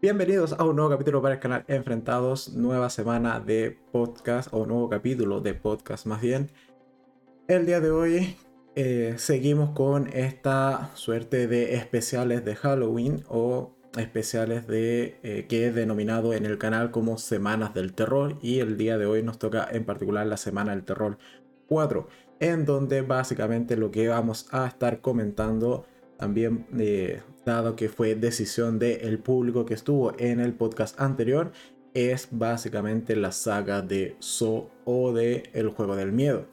Bienvenidos a un nuevo capítulo para el canal Enfrentados, nueva semana de podcast o nuevo capítulo de podcast más bien. El día de hoy eh, seguimos con esta suerte de especiales de Halloween o especiales de eh, que he denominado en el canal como Semanas del Terror y el día de hoy nos toca en particular la Semana del Terror 4 en donde básicamente lo que vamos a estar comentando también eh, dado que fue decisión del público que estuvo en el podcast anterior, es básicamente la saga de So o de El Juego del Miedo.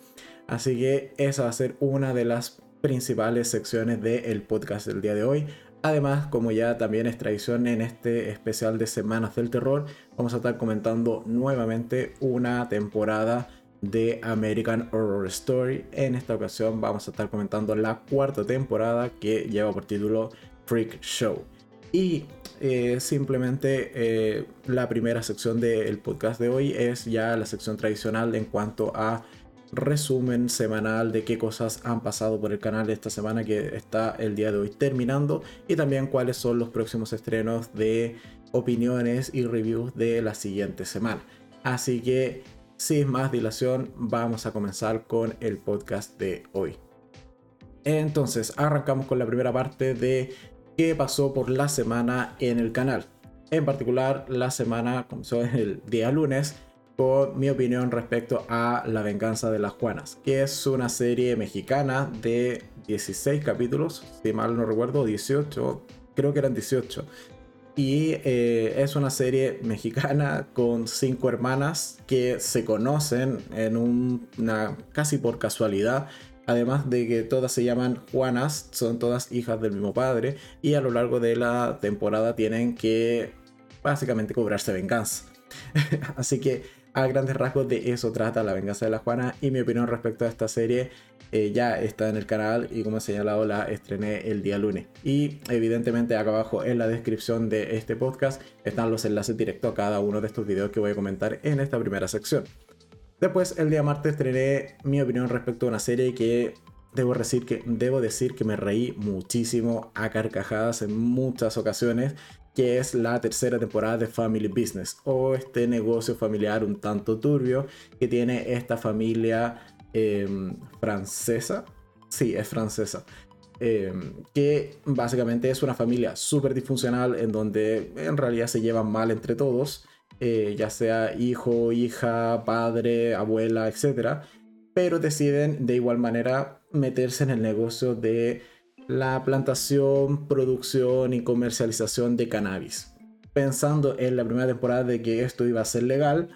Así que esa va a ser una de las principales secciones del podcast del día de hoy. Además, como ya también es tradición en este especial de Semanas del Terror, vamos a estar comentando nuevamente una temporada de American Horror Story. En esta ocasión vamos a estar comentando la cuarta temporada que lleva por título Freak Show. Y eh, simplemente eh, la primera sección del podcast de hoy es ya la sección tradicional en cuanto a resumen semanal de qué cosas han pasado por el canal esta semana que está el día de hoy terminando y también cuáles son los próximos estrenos de opiniones y reviews de la siguiente semana. Así que sin más dilación, vamos a comenzar con el podcast de hoy. Entonces, arrancamos con la primera parte de qué pasó por la semana en el canal. En particular, la semana comenzó el día lunes con mi opinión respecto a La venganza de las Juanas, que es una serie mexicana de 16 capítulos, si mal no recuerdo, 18, creo que eran 18, y eh, es una serie mexicana con cinco hermanas que se conocen en una casi por casualidad. Además de que todas se llaman Juanas, son todas hijas del mismo padre y a lo largo de la temporada tienen que básicamente cobrarse venganza. Así que a grandes rasgos de eso trata la venganza de la Juana y mi opinión respecto a esta serie eh, ya está en el canal y como he señalado la estrené el día lunes. Y evidentemente acá abajo en la descripción de este podcast están los enlaces directos a cada uno de estos videos que voy a comentar en esta primera sección. Después el día martes estrené mi opinión respecto a una serie que debo decir que, debo decir que me reí muchísimo a carcajadas en muchas ocasiones que es la tercera temporada de Family Business o este negocio familiar un tanto turbio que tiene esta familia em, francesa. Sí, es francesa. Em, que básicamente es una familia súper disfuncional en donde en realidad se llevan mal entre todos, eh, ya sea hijo, hija, padre, abuela, etc. Pero deciden de igual manera meterse en el negocio de la plantación, producción y comercialización de cannabis. Pensando en la primera temporada de que esto iba a ser legal,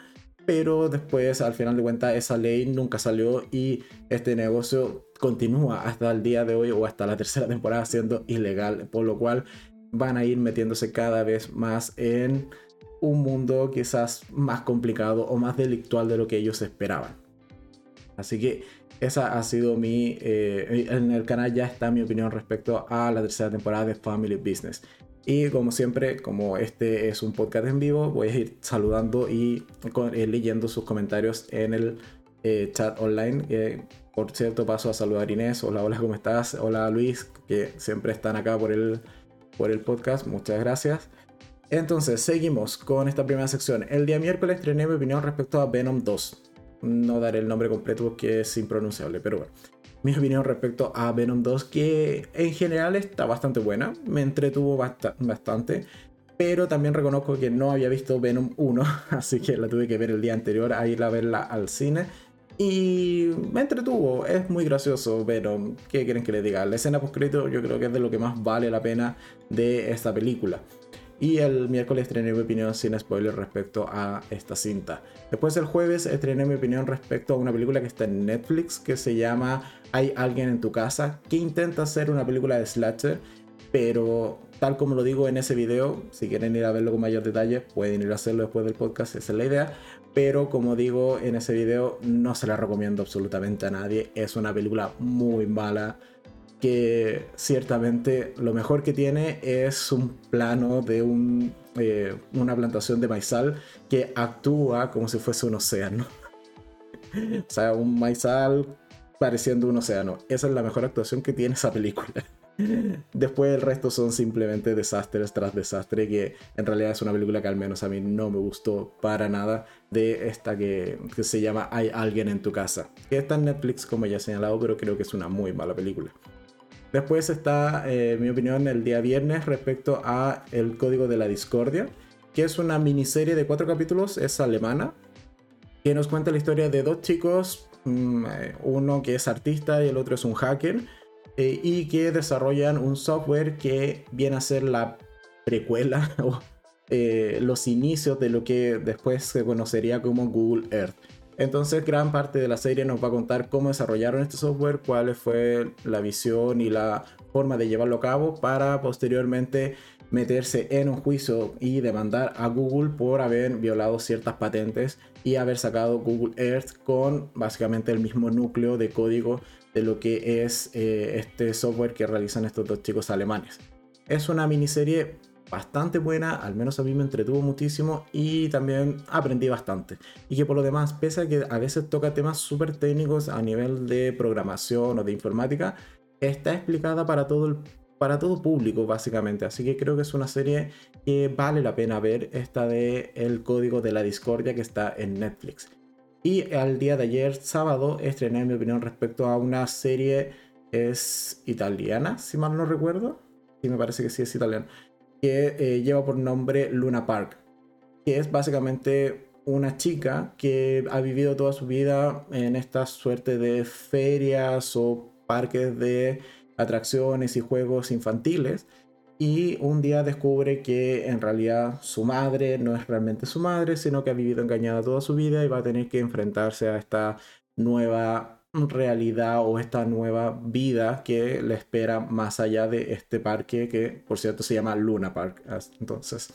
pero después al final de cuentas esa ley nunca salió y este negocio continúa hasta el día de hoy o hasta la tercera temporada siendo ilegal, por lo cual van a ir metiéndose cada vez más en un mundo quizás más complicado o más delictual de lo que ellos esperaban. Así que esa ha sido mi... Eh, en el canal ya está mi opinión respecto a la tercera temporada de Family Business. Y como siempre, como este es un podcast en vivo, voy a ir saludando y eh, leyendo sus comentarios en el eh, chat online. por cierto, paso a saludar a Inés. Hola, hola, ¿cómo estás? Hola Luis, que siempre están acá por el, por el podcast. Muchas gracias. Entonces, seguimos con esta primera sección. El día miércoles estrené mi opinión respecto a Venom 2 no daré el nombre completo porque es impronunciable, pero bueno. Mi opinión respecto a Venom 2, que en general está bastante buena, me entretuvo bastante, pero también reconozco que no había visto Venom 1, así que la tuve que ver el día anterior a ir a verla al cine. Y me entretuvo, es muy gracioso Venom, ¿qué quieren que les diga? La escena post yo creo que es de lo que más vale la pena de esta película. Y el miércoles estrené mi opinión sin spoiler respecto a esta cinta. Después el jueves estrené mi opinión respecto a una película que está en Netflix que se llama Hay alguien en tu casa, que intenta ser una película de slasher, pero tal como lo digo en ese video, si quieren ir a verlo con mayor detalle, pueden ir a hacerlo después del podcast, esa es la idea. Pero como digo en ese video, no se la recomiendo absolutamente a nadie. Es una película muy mala que ciertamente lo mejor que tiene es un plano de un, eh, una plantación de maizal que actúa como si fuese un océano. o sea, un maizal pareciendo un océano. Esa es la mejor actuación que tiene esa película. Después el resto son simplemente desastres tras desastre, que en realidad es una película que al menos a mí no me gustó para nada, de esta que, se llama Hay alguien en tu casa, que está en Netflix como ya he señalado, pero creo que es una muy mala película. Después está, eh, mi opinión, el día viernes respecto a El Código de la Discordia, que es una miniserie de cuatro capítulos, es alemana, que nos cuenta la historia de dos chicos, mm, eh, uno que es artista y el otro es un hacker, eh, y que desarrollan un software que viene a ser la precuela o eh, los inicios de lo que después se conocería como Google Earth. Entonces gran parte de la serie nos va a contar cómo desarrollaron este software, cuál fue la visión y la forma de llevarlo a cabo para posteriormente meterse en un juicio y demandar a Google por haber violado ciertas patentes y haber sacado Google Earth con básicamente el mismo núcleo de código de lo que es eh, este software que realizan estos dos chicos alemanes. Es una miniserie bastante buena, al menos a mí me entretuvo muchísimo y también aprendí bastante. Y que por lo demás, pese a que a veces toca temas súper técnicos a nivel de programación o de informática, está explicada para todo el para todo público básicamente. Así que creo que es una serie que vale la pena ver, esta de El Código de la Discordia que está en Netflix. Y al día de ayer, sábado, estrené mi opinión respecto a una serie, es italiana, si mal no recuerdo. Sí, me parece que sí es italiana. Que eh, lleva por nombre Luna Park. Que es básicamente una chica que ha vivido toda su vida en esta suerte de ferias o parques de atracciones y juegos infantiles y un día descubre que en realidad su madre no es realmente su madre, sino que ha vivido engañada toda su vida y va a tener que enfrentarse a esta nueva realidad o esta nueva vida que le espera más allá de este parque que por cierto se llama Luna Park. Entonces,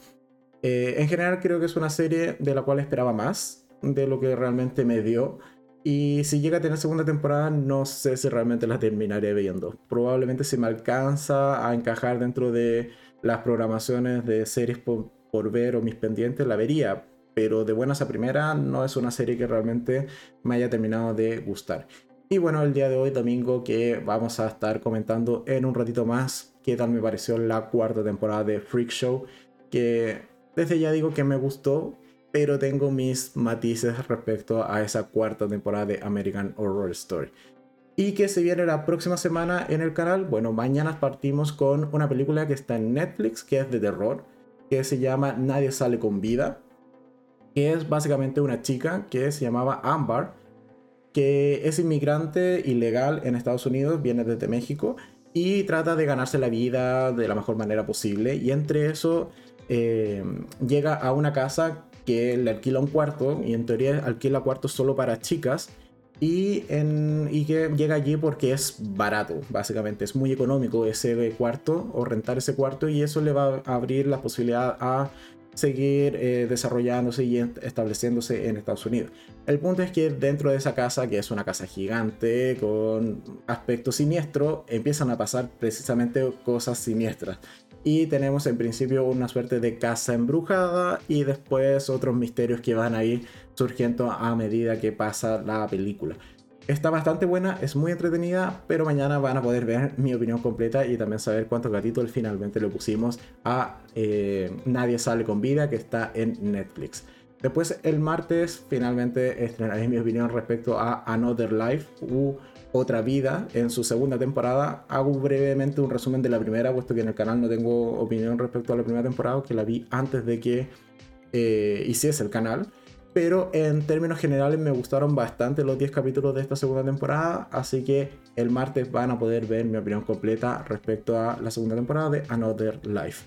eh, en general creo que es una serie de la cual esperaba más de lo que realmente me dio. Y si llega a tener segunda temporada, no sé si realmente la terminaré viendo. Probablemente si me alcanza a encajar dentro de las programaciones de series por, ver o mis pendientes, la vería. Pero de buenas a primera, no es una serie que realmente me haya terminado de gustar. Y bueno, el día de hoy, domingo, que vamos a estar comentando en un ratito más qué tal me pareció la cuarta temporada de Freak Show. Que desde ya digo que me gustó, pero tengo mis matices respecto a esa cuarta temporada de American Horror Story. Y que se viene la próxima semana en el canal, bueno, mañana partimos con una película que está en Netflix, que es de terror, que se llama Nadie sale con vida, que es básicamente una chica que se llamaba Amber, que es inmigrante ilegal en Estados Unidos, viene desde México y trata de ganarse la vida de la mejor manera posible. Y entre eso eh, llega a una casa que le alquila un cuarto y en teoría alquila cuartos solo para chicas y, en, y que llega allí porque es barato, básicamente, es muy económico ese cuarto o rentar ese cuarto y eso le va a abrir la posibilidad a seguir eh, desarrollándose y estableciéndose en Estados Unidos. El punto es que dentro de esa casa, que es una casa gigante con aspecto siniestro, empiezan a pasar precisamente cosas siniestras y tenemos en principio una suerte de casa embrujada y después otros misterios que van a ir surgiendo a medida que pasa la película. Está bastante buena, es muy entretenida, pero mañana van a poder ver mi opinión completa y también saber cuántos gatitos finalmente le pusimos a eh, Nadie sale con vida, que está en Netflix. Después el martes finalmente estrenaré mi opinión respecto a Another Life u Otra Vida en su segunda temporada. Hago brevemente un resumen de la primera, puesto que en el canal no tengo opinión respecto a la primera temporada, que la vi antes de que eh, hiciese el canal. Pero en términos generales me gustaron bastante los 10 capítulos de esta segunda temporada, así que el martes van a poder ver mi opinión completa respecto a la segunda temporada de Another Life.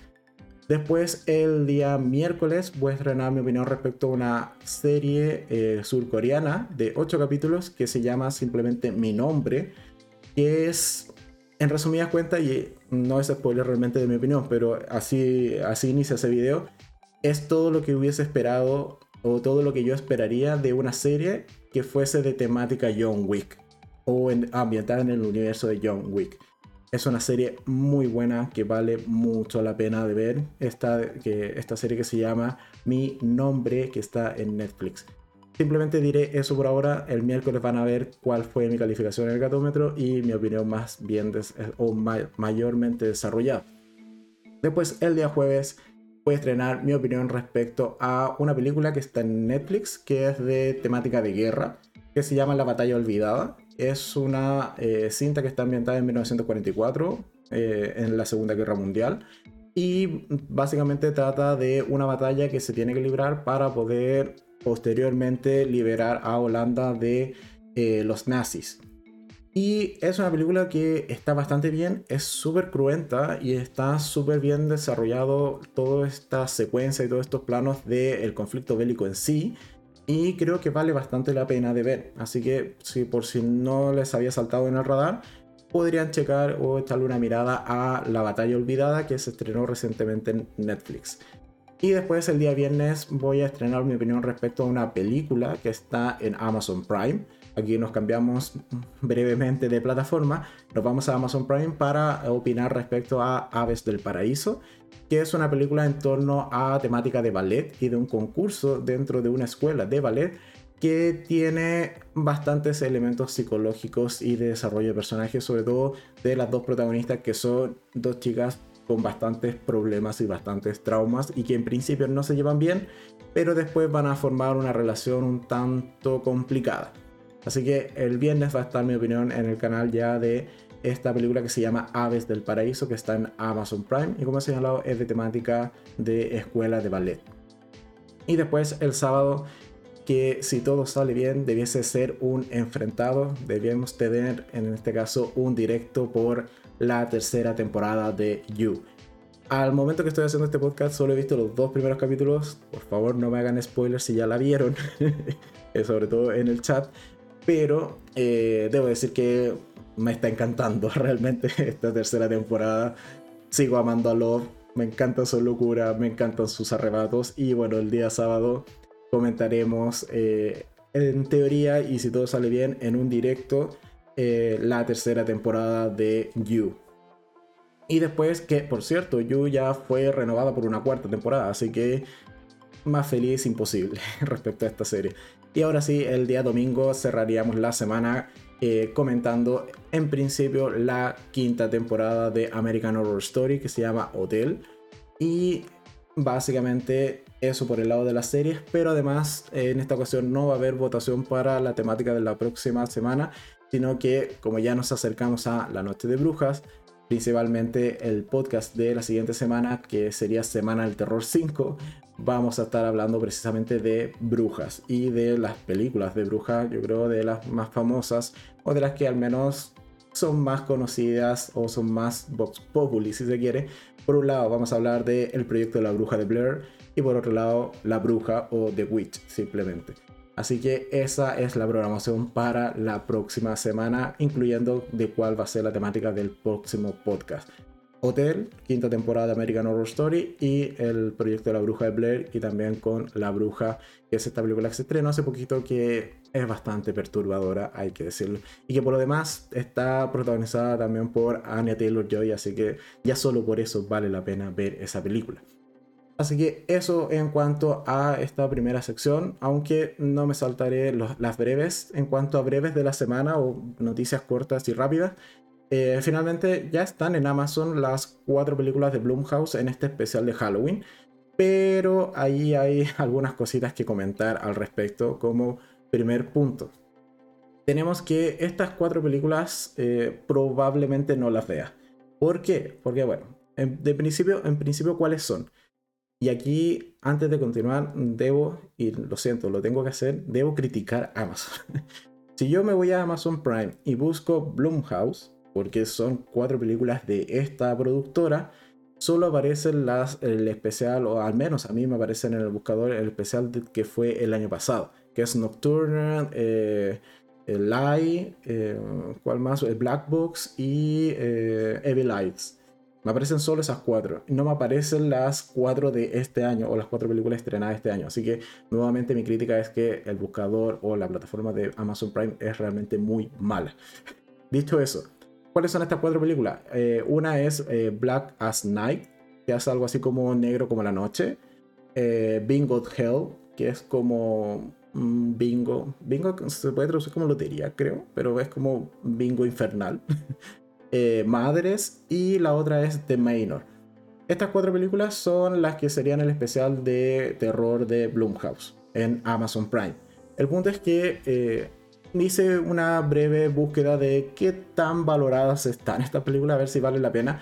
Después, el día miércoles, voy a estrenar mi opinión respecto a una serie eh, surcoreana de 8 capítulos que se llama simplemente Mi Nombre, que es, en resumidas cuentas, y no es spoiler realmente de mi opinión, pero así, así inicia ese video, es todo lo que hubiese esperado o todo lo que yo esperaría de una serie que fuese de temática John Wick o ambientada en el universo de John Wick. Es una serie muy buena que vale mucho la pena de ver. Esta, que, esta serie que se llama Mi Nombre, que está en Netflix. Simplemente diré eso por ahora. El miércoles van a ver cuál fue mi calificación en el gatómetro y mi opinión más bien o mayormente desarrollada. Después, el día jueves, voy a estrenar mi opinión respecto a una película que está en Netflix, que es de temática de guerra, que se llama La Batalla Olvidada. Es una eh, cinta que está ambientada en 1944, eh, en la Segunda Guerra Mundial, y básicamente trata de una batalla que se tiene que librar para poder posteriormente liberar a Holanda de eh, los nazis. Y es una película que está bastante bien, es súper cruenta y está súper bien desarrollado toda esta secuencia y todos estos planos del conflicto bélico en sí. Y creo que vale bastante la pena de ver. Así que si por si no les había saltado en el radar, podrían checar o echarle una mirada a La Batalla Olvidada que se estrenó recientemente en Netflix. Y después el día viernes voy a estrenar mi opinión respecto a una película que está en Amazon Prime. Aquí nos cambiamos brevemente de plataforma. Nos vamos a Amazon Prime para opinar respecto a Aves del Paraíso, que es una película en torno a temática de ballet y de un concurso dentro de una escuela de ballet que tiene bastantes elementos psicológicos y de desarrollo de personajes, sobre todo de las dos protagonistas que son dos chicas con bastantes problemas y bastantes traumas y que en principio no se llevan bien, pero después van a formar una relación un tanto complicada. Así que el viernes va a estar mi opinión en el canal ya de esta película que se llama Aves del Paraíso, que está en Amazon Prime y como he señalado es de temática de escuela de ballet. Y después el sábado, que si todo sale bien, debiese ser un enfrentado, debemos tener en este caso un directo por la tercera temporada de You. Al momento que estoy haciendo este podcast solo he visto los dos primeros capítulos. Por favor no me hagan spoilers si ya la vieron, sobre todo en el chat. Pero eh, debo decir que me está encantando realmente esta tercera temporada. Sigo amando a Love, me encanta su locura, me encantan sus arrebatos. Y bueno, el día sábado comentaremos eh, en teoría y si todo sale bien en un directo eh, la tercera temporada de You. Y después que, por cierto, You ya fue renovada por una cuarta temporada, así que más feliz imposible respecto a esta serie. Y ahora sí, el día domingo cerraríamos la semana eh, comentando en principio la quinta temporada de American Horror Story que se llama Hotel. Y básicamente eso por el lado de las series, pero además en esta ocasión no va a haber votación para la temática de la próxima semana, sino que como ya nos acercamos a la noche de brujas, principalmente el podcast de la siguiente semana, que sería Semana del Terror 5, vamos a estar hablando precisamente de brujas y de las películas de brujas, yo creo de las más famosas o de las que al menos son más conocidas o son más Vox Populi si se quiere. Por un lado vamos a hablar del proyecto de la bruja de Blair y por otro lado la bruja o The Witch simplemente. Así que esa es la programación para la próxima semana, incluyendo de cuál va a ser la temática del próximo podcast. Hotel, quinta temporada de American Horror Story y el proyecto de la bruja de Blair y también con La bruja, que es esta película que se estrenó hace poquito que es bastante perturbadora, hay que decirlo. Y que por lo demás está protagonizada también por Anya Taylor Joy, así que ya solo por eso vale la pena ver esa película. Así que eso en cuanto a esta primera sección, aunque no me saltaré las breves en cuanto a breves de la semana o noticias cortas y rápidas. Eh, finalmente ya están en Amazon las cuatro películas de Blumhouse en este especial de Halloween, pero ahí hay algunas cositas que comentar al respecto como primer punto. Tenemos que estas cuatro películas eh, probablemente no las vea. ¿Por qué? Porque bueno, de principio, en principio, ¿cuáles son? Y aquí, antes de continuar, debo, y lo siento, lo tengo que hacer, debo criticar Amazon. si yo me voy a Amazon Prime y busco Blumhouse, porque son cuatro películas de esta productora, solo aparecen las, el especial, o al menos a mí me aparecen en el buscador el especial que fue el año pasado, que es Nocturne, eh, el Eye, eh, ¿cuál más? El Black Box y eh, Evil Eyes. Me aparecen solo esas cuatro. No me aparecen las cuatro de este año o las cuatro películas estrenadas este año. Así que nuevamente mi crítica es que el buscador o la plataforma de Amazon Prime es realmente muy mala. Dicho eso, ¿cuáles son estas cuatro películas? Eh, una es eh, Black as Night, que es algo así como negro como la noche. Eh, Bingo Hell, que es como mm, bingo. Bingo se puede traducir como lotería, creo, pero es como bingo infernal. Eh, Madres y la otra es The Manor. Estas cuatro películas son las que serían el especial de terror de Blumhouse en Amazon Prime. El punto es que hice una breve búsqueda de qué tan valoradas están estas películas, a ver si vale la pena.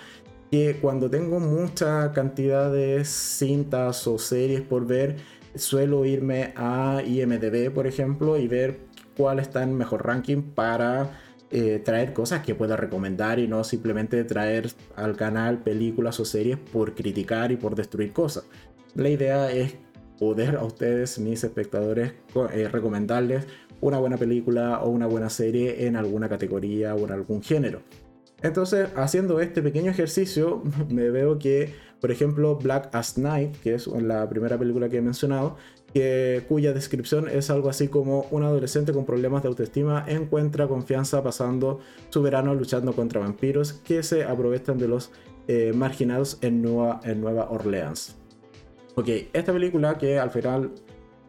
Que cuando tengo mucha cantidad de cintas o series por ver, suelo irme a IMDB, por ejemplo, y ver cuál está en mejor ranking para eh, traer cosas que pueda recomendar y no simplemente traer al canal películas o series por criticar y por destruir cosas. La idea es poder a ustedes, mis espectadores, eh, recomendarles una buena película o una buena serie en alguna categoría o en algún género. Entonces, haciendo este pequeño ejercicio, me veo que, por ejemplo, Black as Night, que es la primera película que he mencionado, cuya descripción es algo así como un adolescente con problemas de autoestima encuentra confianza pasando su verano luchando contra vampiros que se aprovechan de los eh, marginados en Nueva, en Nueva Orleans. Ok, esta película que al final,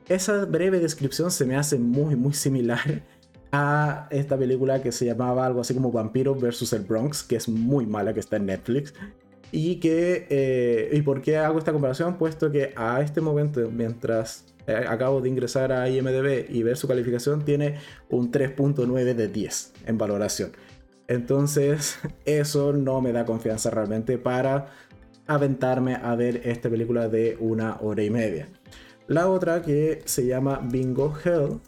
esa breve descripción se me hace muy, muy similar a esta película que se llamaba algo así como Vampiro vs. el Bronx, que es muy mala, que está en Netflix. Y que, eh, ¿y por qué hago esta comparación? Puesto que a este momento, mientras eh, acabo de ingresar a IMDB y ver su calificación, tiene un 3.9 de 10 en valoración. Entonces, eso no me da confianza realmente para aventarme a ver esta película de una hora y media. La otra que se llama Bingo Hell,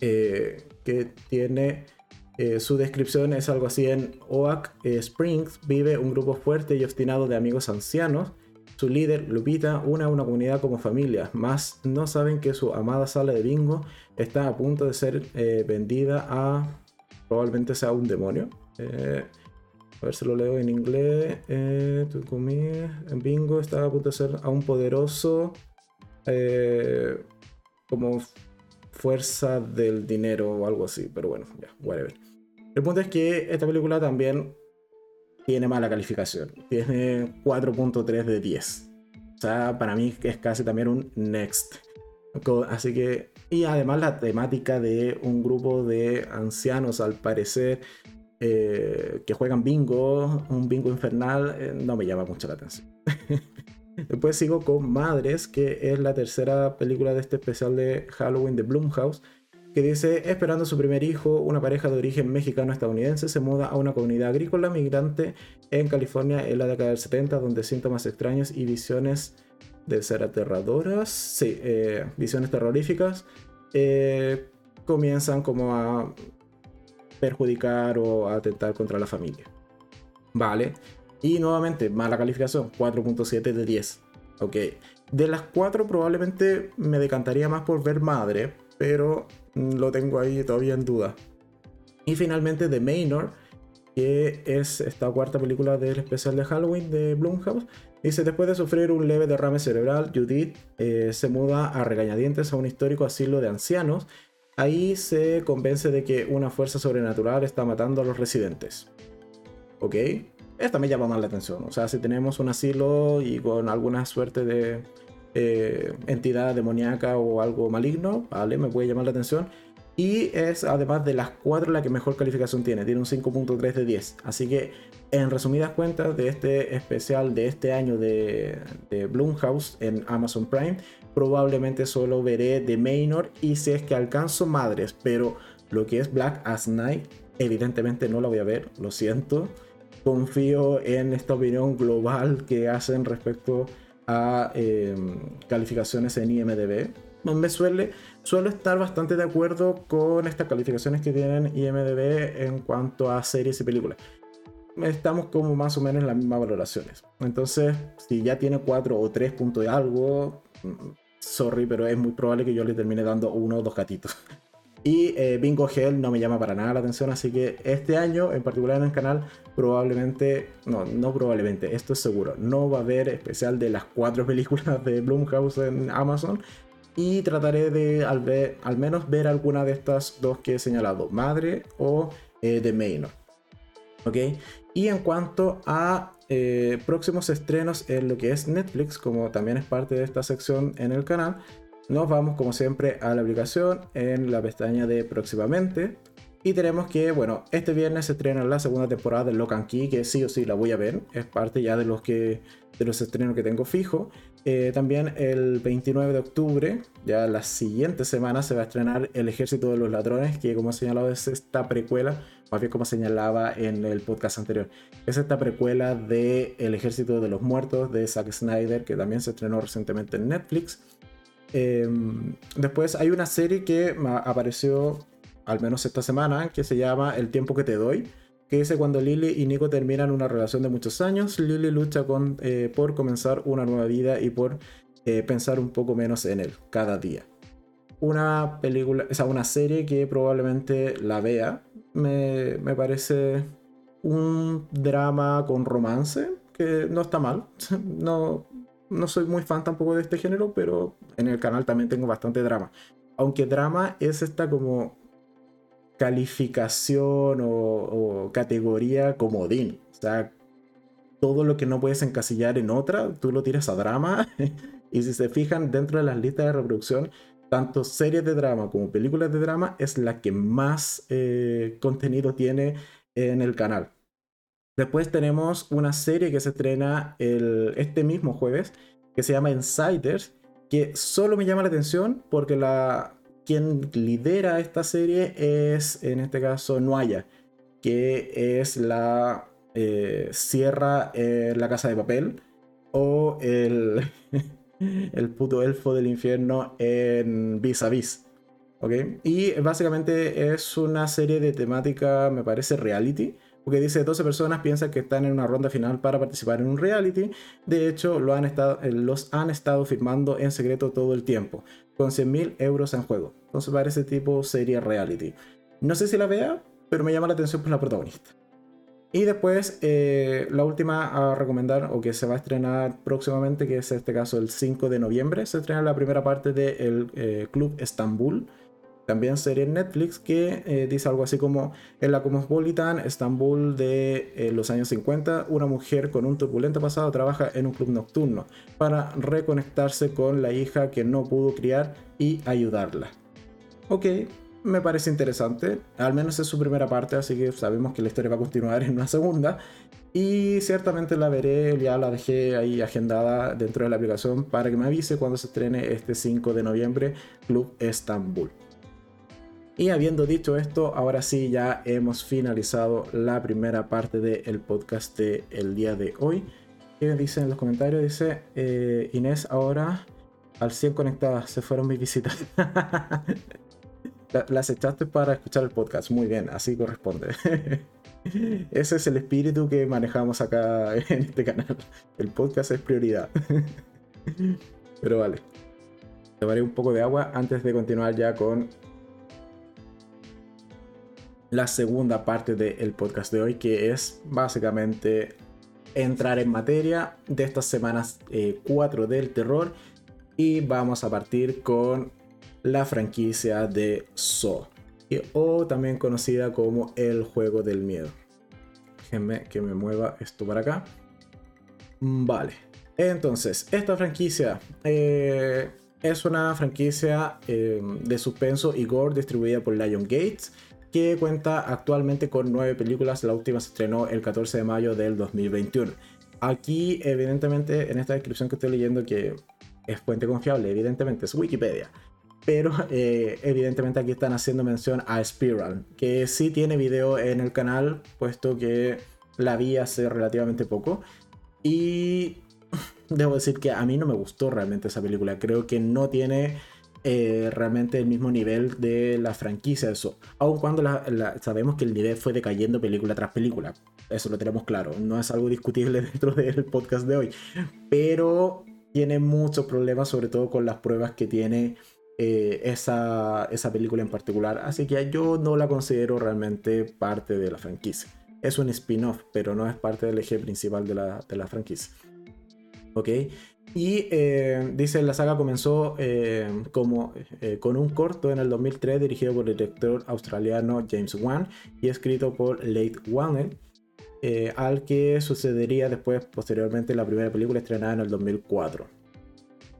eh, que tiene eh, su descripción es algo así en Oak Springs vive un grupo fuerte y obstinado de amigos ancianos. Su líder, Lupita, une a una comunidad como familia, más no saben que su amada sala de bingo está a punto de ser eh, vendida a probablemente sea un demonio. Eh, a ver si lo leo en inglés. bingo está a punto de ser a un poderoso como fuerza del dinero o algo así, pero bueno, ya, whatever. El punto es que esta película también tiene mala calificación, tiene 4.3 de 10. O sea, para mí es casi también un next. Así que, y además la temática de un grupo de ancianos, al parecer, eh, que juegan bingo, un bingo infernal, eh, no me llama mucho la atención. Después sigo con Madres, que es la tercera película de este especial de Halloween de Blumhouse, que dice, esperando su primer hijo, una pareja de origen mexicano-estadounidense se muda a una comunidad agrícola migrante en California en la década del 70, donde síntomas extraños y visiones de ser aterradoras, sí, eh, visiones terroríficas, eh, comienzan como a perjudicar o a atentar contra la familia. Vale, y nuevamente, mala calificación, 4.7 de 10. Ok. De las 4 probablemente me decantaría más por ver Madre, pero mm, lo tengo ahí todavía en duda. Y finalmente The Manor, que es esta cuarta película del especial de Halloween de Blumhouse. Dice, después de sufrir un leve derrame cerebral, Judith eh, se muda a regañadientes a un histórico asilo de ancianos. Ahí se convence de que una fuerza sobrenatural está matando a los residentes. ¿Ok? Esta me llama más la atención. O sea, si tenemos un asilo y con alguna suerte de eh, entidad demoníaca o algo maligno, vale, me puede llamar la atención. Y es además de las cuatro la que mejor calificación tiene, tiene un 5.3 de 10. Así que en resumidas cuentas de este especial de este año de, de Blumhouse en Amazon Prime, probablemente solo veré The Manor y si es que alcanzo madres, pero lo que es Black as Night, evidentemente no la voy a ver, lo siento confío en esta opinión global que hacen respecto a em, calificaciones en IMDB. Me suele, suelo estar bastante de acuerdo con estas calificaciones que tienen IMDB en cuanto a series y películas. Estamos como más o menos en las mismas valoraciones. Entonces, si ya tiene 4 o 3 puntos de algo, mm, sorry, pero es muy probable que yo le termine dando uno o dos gatitos. Y eh, Bingo Hell no me llama para nada la atención, así que este año, en particular en el canal, probablemente, no, no probablemente, esto es seguro, no va a haber especial de las cuatro películas de Blumhouse en Amazon. Y trataré de al, menos ver alguna de estas dos que he señalado, Madre o eh, The Main. ¿Ok? Y en cuanto a eh, próximos estrenos en lo que es Netflix, como también es parte de esta sección en el canal, nos vamos como siempre a la aplicación en la pestaña de próximamente. Y tenemos que, bueno, este viernes se estrena la segunda temporada de Lock Key, que sí o sí la voy a ver. Es parte ya de los que de los estrenos que tengo fijo. Eh, también el 29 de octubre, ya la siguiente semana, se va a estrenar El Ejército de los Ladrones, que como he señalado es esta precuela, más bien como señalaba en el podcast anterior, es esta precuela de El Ejército de los Muertos de Zack Snyder, que también se estrenó recientemente en Netflix. Em, después hay una serie que apareció al menos esta semana, que se llama El tiempo que te doy, que dice cuando Lily y Nico terminan una relación de muchos años, Lily lucha con, eh, por comenzar una nueva vida y por eh, pensar un poco menos en él cada día. Una película, o sea, una serie que probablemente la vea, me, me parece un drama con romance, que no está mal, no, no soy muy fan tampoco de este género, pero en el canal también tengo bastante drama. Aunque drama es esta como calificación o, categoría comodín. O sea, todo lo que no puedes encasillar en otra, tú lo tiras a drama. y si se fijan dentro de las listas de reproducción, tanto series de drama como películas de drama es la que más eh, contenido tiene en el canal. Después tenemos una serie que se estrena el, este mismo jueves, que se llama Insiders, que solo me llama la atención porque la, quien lidera esta serie es, en este caso, Nuaya, que es la eh, Sierra en la Casa de Papel o el, el puto elfo del infierno en Vis a Vis. Y básicamente es una serie de temática, me parece, reality. Porque dice 12 personas piensan que están en una ronda final para participar en un reality. De hecho, lo han estado, eh, los han estado firmando en secreto todo el tiempo con 100 mil euros en juego. Entonces parece tipo serie reality. No sé si la vea, pero me llama la atención por la protagonista. Y después, eh, la última a recomendar, o que se va a estrenar próximamente, que es este caso el 5 de noviembre, se estrena la primera parte del de eh, Club Estambul también serie en Netflix que eh, dice algo así como en la Cosmopolitan Estambul de eh, los años 50, una mujer con un turbulento pasado trabaja en un club nocturno para reconectarse con la hija que no pudo criar y ayudarla. Ok, me parece interesante, al menos es su primera parte, así que sabemos que la historia va a continuar en una segunda. Y ciertamente la veré, ya la dejé ahí agendada dentro de la aplicación para que me avise cuando se estrene este 5 de noviembre Club Estambul. Y habiendo dicho esto, ahora sí ya hemos finalizado la primera parte del podcast del el día de hoy. ¿Qué dice en los comentarios? Dice eh, Inés, ahora al 100 conectadas, se fueron mis visitas. Las echaste para escuchar el podcast. Muy bien, así corresponde. Ese es el espíritu que manejamos acá en este canal. El podcast es prioridad. Pero vale. Tomaré un poco de agua antes de continuar ya con la segunda parte del podcast de hoy, que es básicamente entrar en materia de estas semanas 4 eh, del terror. Y vamos a partir con la franquicia de So, o también conocida como el juego del miedo. Déjenme que me mueva esto para acá. Vale, entonces, esta franquicia eh, es una franquicia eh, de suspenso y gore distribuida por Lion Gates que cuenta actualmente con nueve películas. La última se estrenó el 14 de mayo del 2021. Aquí, evidentemente, en esta descripción que estoy leyendo, que es fuente confiable, evidentemente es Wikipedia. Pero eh, evidentemente aquí están haciendo mención a Spiral, que sí tiene video en el canal, puesto que la vi hace relativamente poco. Y debo decir que a mí no me gustó realmente esa película. Creo que no tiene eh, realmente el mismo nivel de la franquicia. Eso, aun cuando sabemos que el nivel fue decayendo película tras película. Eso lo tenemos claro. No es algo discutible dentro del podcast de hoy. Pero tiene muchos problemas, sobre todo con las pruebas que tiene eh, esa, esa película en particular. Así que yo no la considero realmente parte de la franquicia. Es un spin-off, pero no es parte del eje principal de la, de la franquicia. ¿Ok? Y eh, dice, la saga comenzó eh, como, eh, con un corto en el 2003 dirigido por el director australiano James Wan y escrito por Late Wannell, al que sucedería después, posteriormente, la primera película estrenada en el 2004.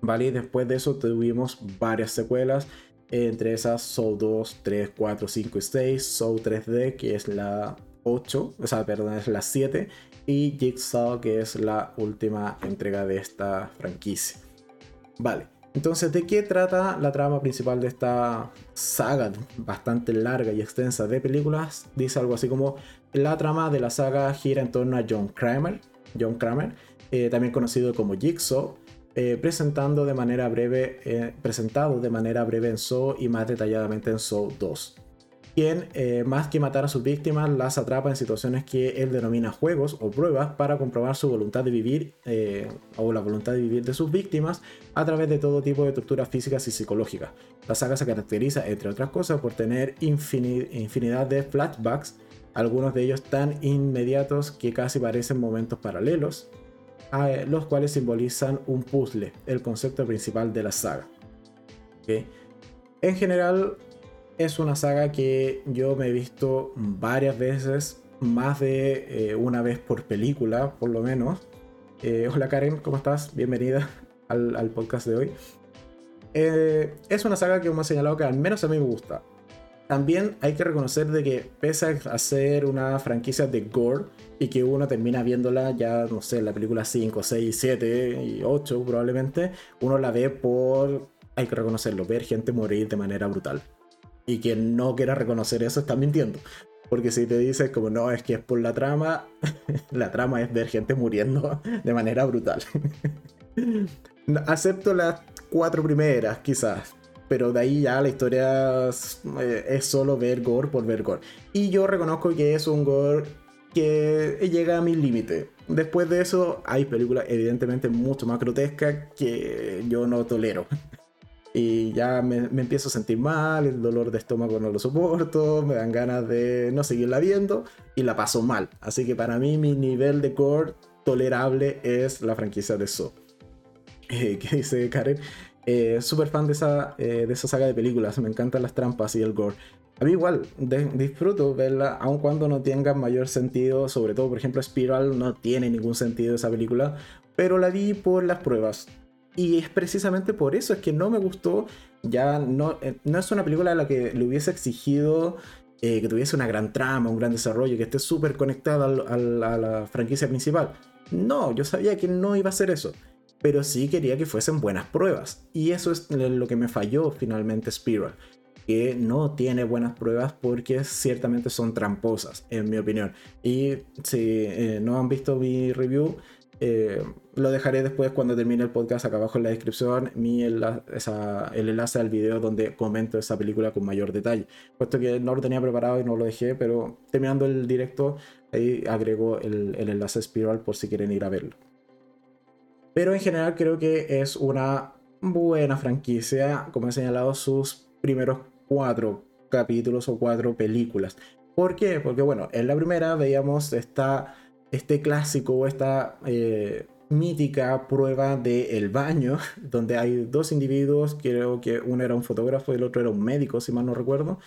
¿Vale? Y después de eso tuvimos varias secuelas, entre esas Soul 2, 3, 4, 5 y 6, Soul 3D, que es la 8, o sea, perdón, es la 7, y Jigsaw, que es la última entrega de esta franquicia. Vale, entonces, ¿de qué trata la trama principal de esta saga bastante larga y extensa de películas? Dice algo así como, la trama de la saga gira en torno a John Kramer, John Kramer, eh, también conocido como Jigsaw, eh, presentando de manera breve, eh, presentado de manera breve en Saw y más detalladamente en Saw 2 quien, eh, más que matar a sus víctimas, las atrapa en situaciones que él denomina juegos o pruebas para comprobar su voluntad de vivir eh, o la voluntad de vivir de sus víctimas a través de todo tipo de torturas físicas y psicológicas. La saga se caracteriza, entre otras cosas, por tener infinidad de flashbacks, algunos de ellos tan inmediatos que casi parecen momentos paralelos, los cuales simbolizan un puzzle, el concepto principal de la saga. En general, es una saga que yo me he visto varias veces, más de eh, una vez por película, por lo menos. Eh, hola Karen, ¿cómo estás? Bienvenida al, podcast de hoy. Eh, es una saga que hemos señalado que al menos a mí me gusta. También hay que reconocer de que pese a ser una franquicia de gore y que uno termina viéndola ya, no sé, la película 5, 6, 7 y 8 probablemente, uno la ve por, hay que reconocerlo, ver gente morir de manera brutal. Y quien no quiera reconocer eso está mintiendo. Porque si te dices como no, es que es por la trama, la trama es ver gente muriendo de manera brutal. Acepto las cuatro primeras, quizás. Pero de ahí ya la historia eh, es, solo ver gore por ver gore. Y yo reconozco que es un gore que llega a mi límite. Después de eso, hay películas evidentemente mucho más grotescas que yo no tolero y ya me, empiezo a sentir mal, el dolor de estómago no lo soporto, me dan ganas de no seguirla viendo y la paso mal. Así que para mí mi nivel de core tolerable es la franquicia de So. Eh, ¿Qué dice Karen? Eh, Súper fan de esa, eh, de esa saga de películas, me encantan las trampas y el gore. A mí igual, disfruto verla, aun cuando no tenga mayor sentido, sobre todo por ejemplo Spiral no tiene ningún sentido esa película, pero la vi por las pruebas. Y es precisamente por eso es que no me gustó. Ya no, eh, no es una película a la que le hubiese exigido eh, que tuviese una gran trama, un gran desarrollo, que esté súper conectada a la franquicia principal. No, yo sabía que no iba a ser eso. Pero sí quería que fuesen buenas pruebas. Y eso es lo que me falló finalmente Spiral. Que no tiene buenas pruebas porque ciertamente son tramposas, en mi opinión. Y si eh, no han visto mi review, eh, lo dejaré después cuando termine el podcast acá abajo en la descripción, mi el enlace al video donde comento esa película con mayor detalle. Puesto que no lo tenía preparado y no lo dejé, pero terminando el directo, ahí agrego el, el enlace Spiral por si quieren ir a verlo. Pero en general creo que es una buena franquicia, como he señalado, sus primeros cuatro capítulos o cuatro películas. ¿Por qué? Porque bueno, en la primera veíamos esta este clásico, esta eh, mítica prueba del baño, donde hay dos individuos, creo que uno era un fotógrafo y el otro era un médico, si mal no recuerdo,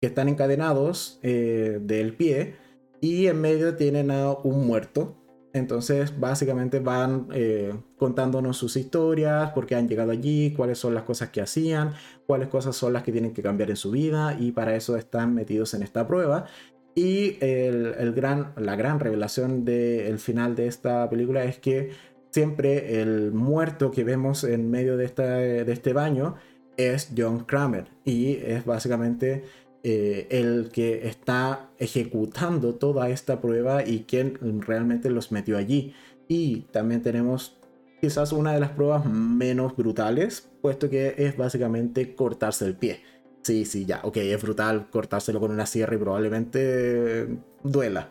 que están encadenados eh, del pie y en medio tienen a un muerto. Entonces básicamente van eh, contándonos sus historias, por qué han llegado allí, cuáles son las cosas que hacían, cuáles cosas son las que tienen que cambiar en su vida y para eso están metidos en esta prueba. Y el, gran, la gran revelación del final de esta película es que siempre el muerto que vemos en medio de, esta, de este baño es John Kramer y es básicamente eh, el que está ejecutando toda esta prueba y quien realmente los metió allí. Y también tenemos quizás una de las pruebas menos brutales, puesto que es básicamente cortarse el pie. Sí, sí, ya, ok, es brutal cortárselo con una sierra y probablemente duela.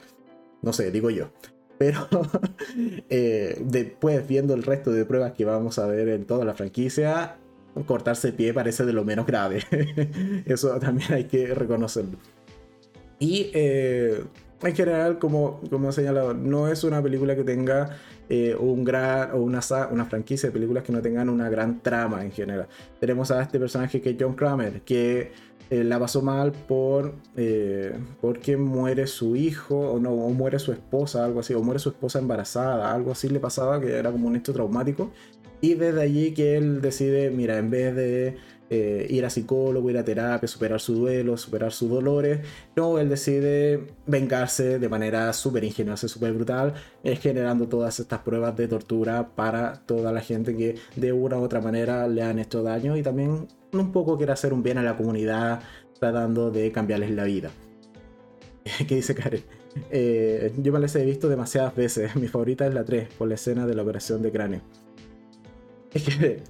No sé, digo yo. Pero eh, después, viendo el resto de pruebas que vamos a ver en toda la franquicia, cortarse el pie parece de lo menos grave. Eso también hay que reconocerlo. Y eh, en general, como, como he señalado, no es una película que tenga eh, un gran, o una, una franquicia de películas que no tengan una gran trama en general. Tenemos a este personaje que es John Kramer, que eh, la pasó mal por eh, porque muere su hijo, o no, muere su esposa, algo así, o muere su esposa embarazada, algo así le pasaba, que era como un hecho traumático. Y desde allí que él decide, mira, en vez de eh, ir a psicólogo, ir a terapia, superar su duelo, superar sus dolores. No, él decide vengarse de manera súper ingeniosa, súper brutal, es generando todas estas pruebas de tortura para toda la gente que de una u otra manera le han hecho daño y también un poco quiere hacer un bien a la comunidad tratando de cambiarles la vida. ¿Qué dice Karen? Eh, yo me las he visto demasiadas veces. Mi favorita es la 3, por la escena de la operación de cráneo. Es que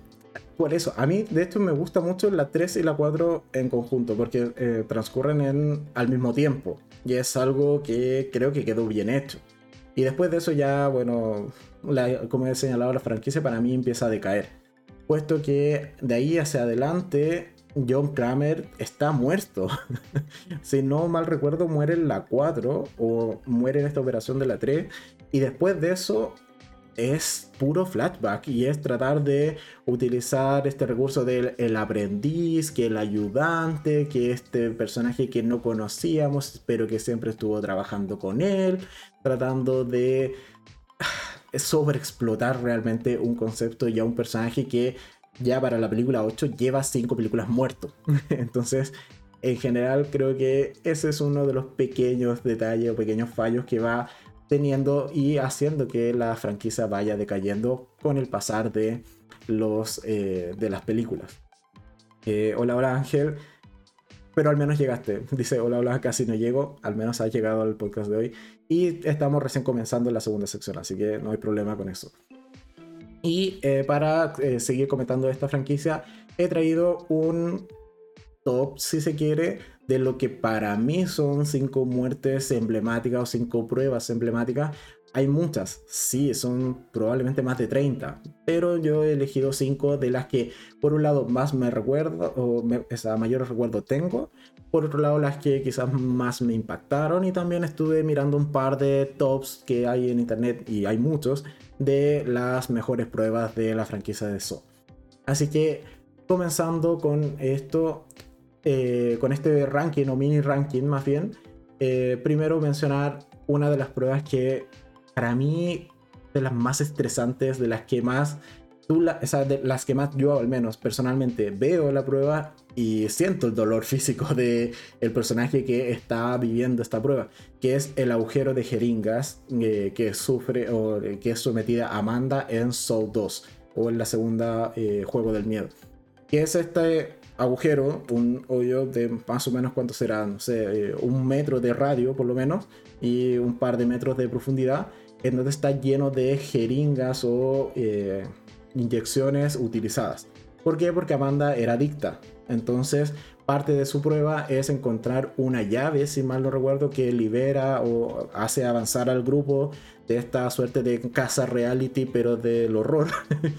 por eso, a mí de hecho me gusta mucho la 3 y la 4 en conjunto, porque eh, transcurren en, al mismo tiempo. Y es algo que creo que quedó bien hecho. Y después de eso ya, bueno, como he señalado, la franquicia para mí empieza a decaer. Puesto que de ahí hacia adelante John Kramer está muerto. si no mal recuerdo, muere en la 4 o muere en esta operación de la 3. Y después de eso es puro flashback y es tratar de utilizar este recurso del el aprendiz, que el ayudante, que este personaje que no conocíamos, pero que siempre estuvo trabajando con él, tratando de ah, sobreexplotar realmente un concepto y a un personaje que ya para la película 8 lleva 5 películas muerto. Entonces, en general creo que ese es uno de los pequeños detalles o pequeños fallos que va teniendo y haciendo que la franquicia vaya decayendo con el pasar de, los, eh, de las películas. Eh, hola, hola Ángel, pero al menos llegaste. Dice, hola, hola, casi no llego, al menos has llegado al podcast de hoy. Y estamos recién comenzando la segunda sección, así que no hay problema con eso. Y eh, para seguir comentando esta franquicia, he traído un top, si se quiere, de lo que para mí son cinco muertes emblemáticas o cinco pruebas emblemáticas. Hay muchas, sí, son probablemente más de 30, pero yo he elegido cinco de las que por un lado más me recuerdo o me, mayor recuerdo tengo, por otro lado las que quizás más me impactaron y también estuve mirando un par de tops que hay en internet y hay muchos de las mejores pruebas de la franquicia de So. Así que comenzando con esto, eh, con este ranking o mini ranking más bien, eh, primero mencionar una de las pruebas que para mí de las más estresantes, de las que más tú la, de las que más yo al menos personalmente veo la prueba y siento el dolor físico de el personaje que está viviendo esta prueba, que es el agujero de jeringas eh, que sufre o que es sometida Amanda en Soul 2 o en la segunda juego del miedo. Que es este agujero, un hoyo de más o menos cuánto será, no sé, eh, un metro de radio por lo menos y un par de metros de profundidad, en donde está lleno de jeringas o eh, inyecciones utilizadas. ¿Por qué? Porque Amanda era adicta. Entonces, parte de su prueba es encontrar una llave, si mal no recuerdo, que libera o hace avanzar al grupo de esta suerte de casa reality, pero del horror,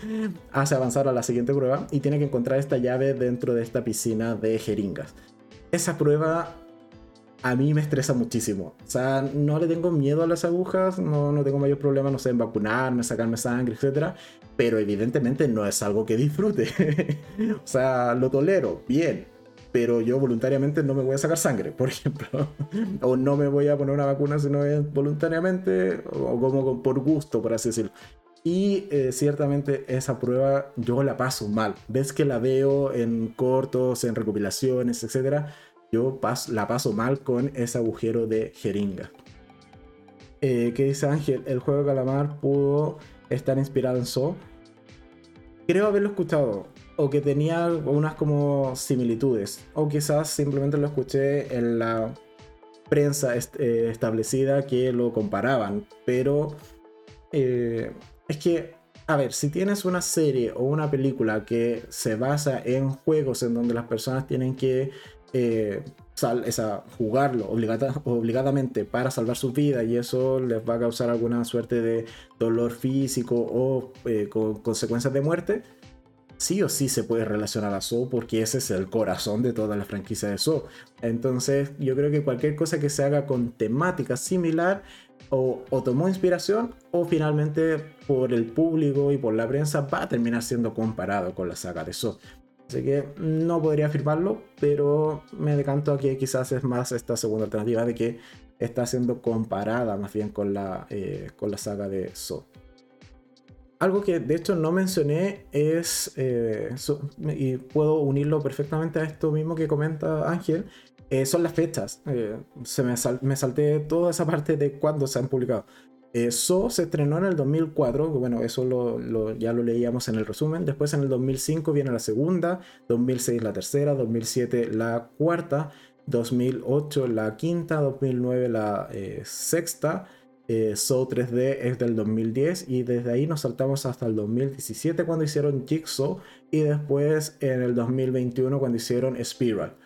hace avanzar a la siguiente prueba y tiene que encontrar esta llave dentro de esta piscina de jeringas. Esa prueba a mí me estresa muchísimo. O sea, no le tengo miedo a las agujas, no, no tengo mayor problema, no sé, en vacunarme, sacarme sangre, etc. Pero evidentemente no es algo que disfrute. o sea, lo tolero, bien pero yo voluntariamente no me voy a sacar sangre, por ejemplo, o no me voy a poner una vacuna si no es voluntariamente, o como por gusto, por así decirlo. Y eh, ciertamente esa prueba yo la paso mal. Ves que la veo en cortos, en recopilaciones, etc. Yo la paso mal con ese agujero de jeringa. Eh, ¿Qué dice Ángel? El juego de calamar pudo estar inspirado en So. Creo haberlo escuchado o que tenía unas como similitudes, o quizás simplemente lo escuché en la prensa eh, establecida que lo comparaban, pero eh, es que, a ver, si tienes una serie o una película que se basa en juegos en donde las personas tienen que eh, esa, jugarlo obligadamente para salvar su vida y eso les va a causar alguna suerte de dolor físico o con consecuencias de muerte, sí o sí se puede relacionar a So porque ese es el corazón de toda la franquicia de So. Entonces yo creo que cualquier cosa que se haga con temática similar o, tomó inspiración o finalmente por el público y por la prensa va a terminar siendo comparado con la saga de So. Así que no podría afirmarlo, pero me decanto a que quizás es más esta segunda alternativa de que está siendo comparada más bien con la, eh, con la saga de So. Algo que de hecho no mencioné es, eh, y puedo unirlo perfectamente a esto mismo que comenta Ángel, eh, son las fechas. se me, me, salté toda esa parte de cuándo se han publicado. So se estrenó en el 2004, bueno, eso lo, ya lo leíamos en el resumen. Después en el 2005 viene la segunda, 2006 la tercera, 2007 la cuarta, 2008 la quinta, 2009 la sexta, eh, 3D es del 2010 y desde ahí nos saltamos hasta el 2017 cuando hicieron Jigsaw y después en el 2021 cuando hicieron Spiral.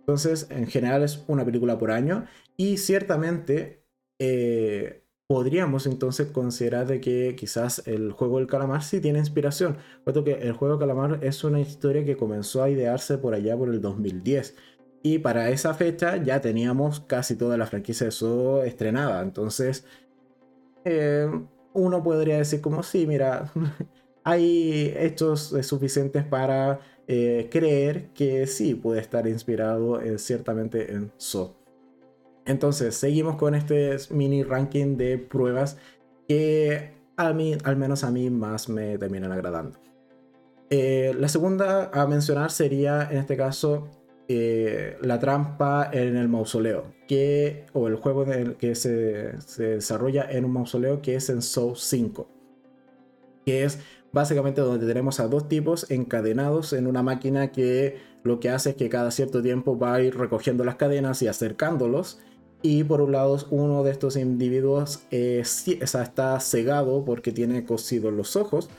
Entonces, en general es una película por año y ciertamente eh, podríamos entonces considerar de que quizás el juego del calamar sí tiene inspiración, puesto que el juego del calamar es una historia que comenzó a idearse por allá por el 2010. Y para esa fecha ya teníamos casi toda la franquicia de eso estrenada. Entonces, eh, uno podría decir como, sí, mira, hay hechos suficientes para eh, creer que sí puede estar inspirado eh, ciertamente en So. Entonces, seguimos con este mini ranking de pruebas que a mí, al menos a mí, más me terminan agradando. la segunda a mencionar sería, en este caso, eh, la trampa en el mausoleo, que, o el juego que se, desarrolla en un mausoleo que es en Soul 5, que es básicamente donde tenemos a dos tipos encadenados en una máquina que lo que hace es que cada cierto tiempo va a ir recogiendo las cadenas y acercándolos. Y por un lado, uno de estos individuos está cegado porque tiene cosidos los ojos,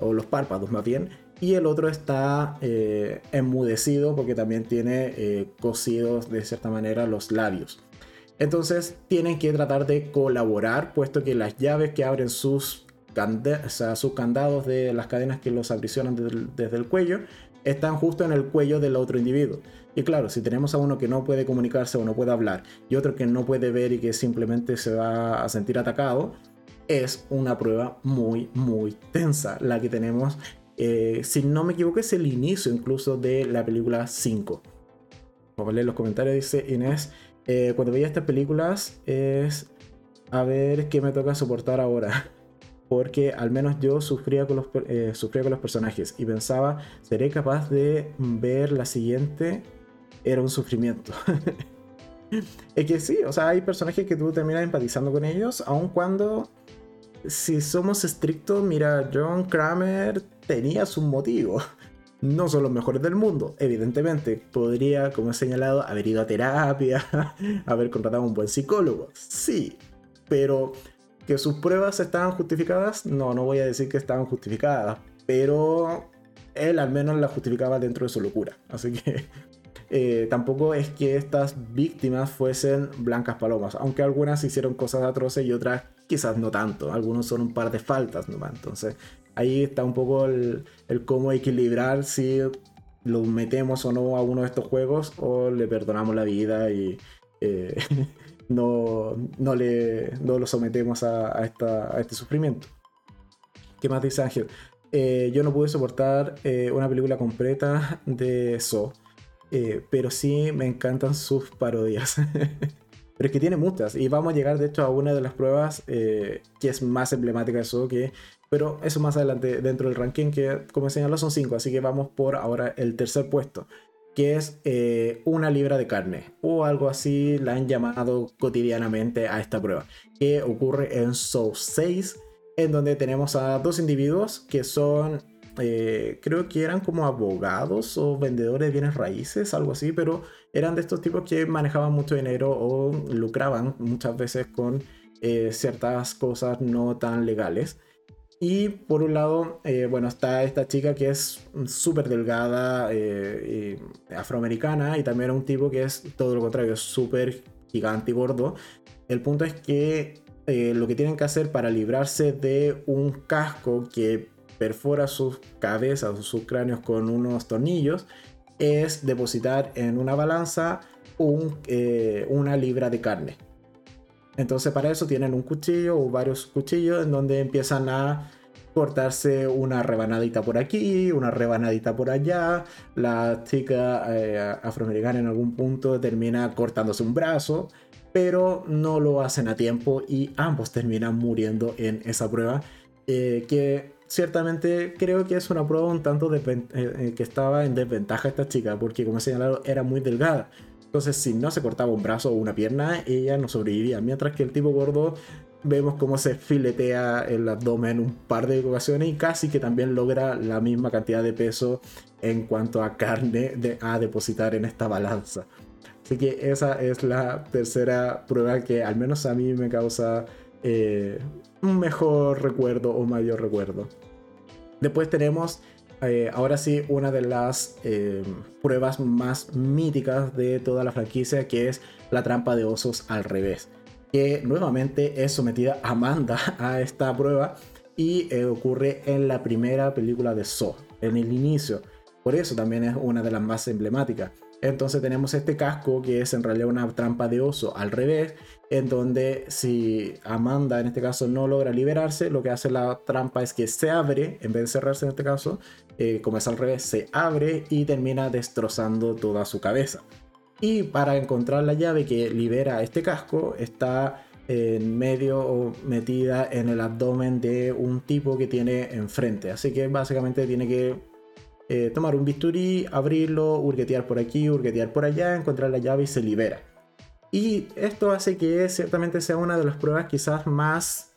o los párpados más bien, y el otro está eh, enmudecido porque también tiene eh, cosidos de cierta manera los labios. Entonces tienen que tratar de colaborar, puesto que las llaves que abren sus, sus candados de las cadenas que los aprisionan desde el, cuello están justo en el cuello del otro individuo. Y claro, si tenemos a uno que no puede comunicarse o no puede hablar y otro que no puede ver y que simplemente se va a sentir atacado, es una prueba muy, muy tensa la que tenemos eh, si no me equivoco, es el inicio incluso de la película 5. Vamos a leer los comentarios, dice Inés. Eh, cuando veía estas películas es a ver qué me toca soportar ahora. Porque al menos yo sufría con los, eh, sufría con los personajes y pensaba, ¿seré capaz de ver la siguiente? Era un sufrimiento. es que sí, o sea, hay personajes que tú terminas empatizando con ellos, aun cuando si somos estrictos, mira, John Kramer tenía su motivo. No son los mejores del mundo, evidentemente. Podría, como he señalado, haber ido a terapia, haber contratado a un buen psicólogo. Sí, pero que sus pruebas estaban justificadas, no, no voy a decir que estaban justificadas, pero él al menos la justificaba dentro de su locura. Así que eh, tampoco es que estas víctimas fuesen blancas palomas, aunque algunas hicieron cosas atroces y otras quizás no tanto. Algunos son un par de faltas nomás. Entonces ahí está un poco el, cómo equilibrar si lo metemos o no a uno de estos juegos o le perdonamos la vida y eh, no, no, le, no lo sometemos a, esta, este sufrimiento. ¿Qué más dice Ángel? Eh, yo no pude soportar eh, una película completa de eso, pero sí me encantan sus parodias. pero es que tiene muchas y vamos a llegar de hecho a una de las pruebas que es más emblemática de eso que pero eso más adelante dentro del ranking, que como señaló son 5, así que vamos por ahora el tercer puesto, que es eh, una libra de carne, o algo así la han llamado cotidianamente a esta prueba, que ocurre en Soul 6, en donde tenemos a dos individuos que son, eh, creo que eran como abogados o vendedores de bienes raíces, algo así, pero eran de estos tipos que manejaban mucho dinero o lucraban muchas veces con eh, ciertas cosas no tan legales. Y por un lado, eh, bueno, está esta chica que es súper delgada, eh, afroamericana, y también un tipo que es todo lo contrario, súper gigante y gordo. El punto es que eh, lo que tienen que hacer para librarse de un casco que perfora sus cabezas sus cráneos con unos tornillos es depositar en una balanza una libra de carne. Entonces para eso tienen un cuchillo o varios cuchillos en donde empiezan a cortarse una rebanadita por aquí, una rebanadita por allá. La chica eh, afroamericana en algún punto termina cortándose un brazo, pero no lo hacen a tiempo y ambos terminan muriendo en esa prueba. Eh, que ciertamente creo que es una prueba un tanto eh, eh, que estaba en desventaja esta chica, porque como he señalado, era muy delgada. Entonces, si no se cortaba un brazo o una pierna, ella no sobreviviría. Mientras que el tipo gordo vemos cómo se filetea el abdomen un par de ocasiones y casi que también logra la misma cantidad de peso en cuanto a carne a depositar en esta balanza. Así que esa es la tercera prueba que al menos a mí me causa eh, un mejor recuerdo o mayor recuerdo. Después tenemos eh, ahora sí una de las eh, pruebas más míticas de toda la franquicia que es la trampa de osos al revés que nuevamente es sometida Amanda a esta prueba y eh, ocurre en la primera película de Saw, en el inicio. Por eso también es una de las más emblemáticas. Entonces tenemos este casco que es en realidad una trampa de oso al revés, en donde si Amanda en este caso no logra liberarse, lo que hace la trampa es que se abre, en vez de cerrarse en este caso, eh, como es al revés, se abre y termina destrozando toda su cabeza. Y para encontrar la llave que libera este casco, está en medio o metida en el abdomen de un tipo que tiene enfrente. Así que básicamente tiene que eh, tomar un bisturí, abrirlo, hurguetear por aquí, hurguetear por allá, encontrar la llave y se libera. Y esto hace que ciertamente sea una de las pruebas quizás más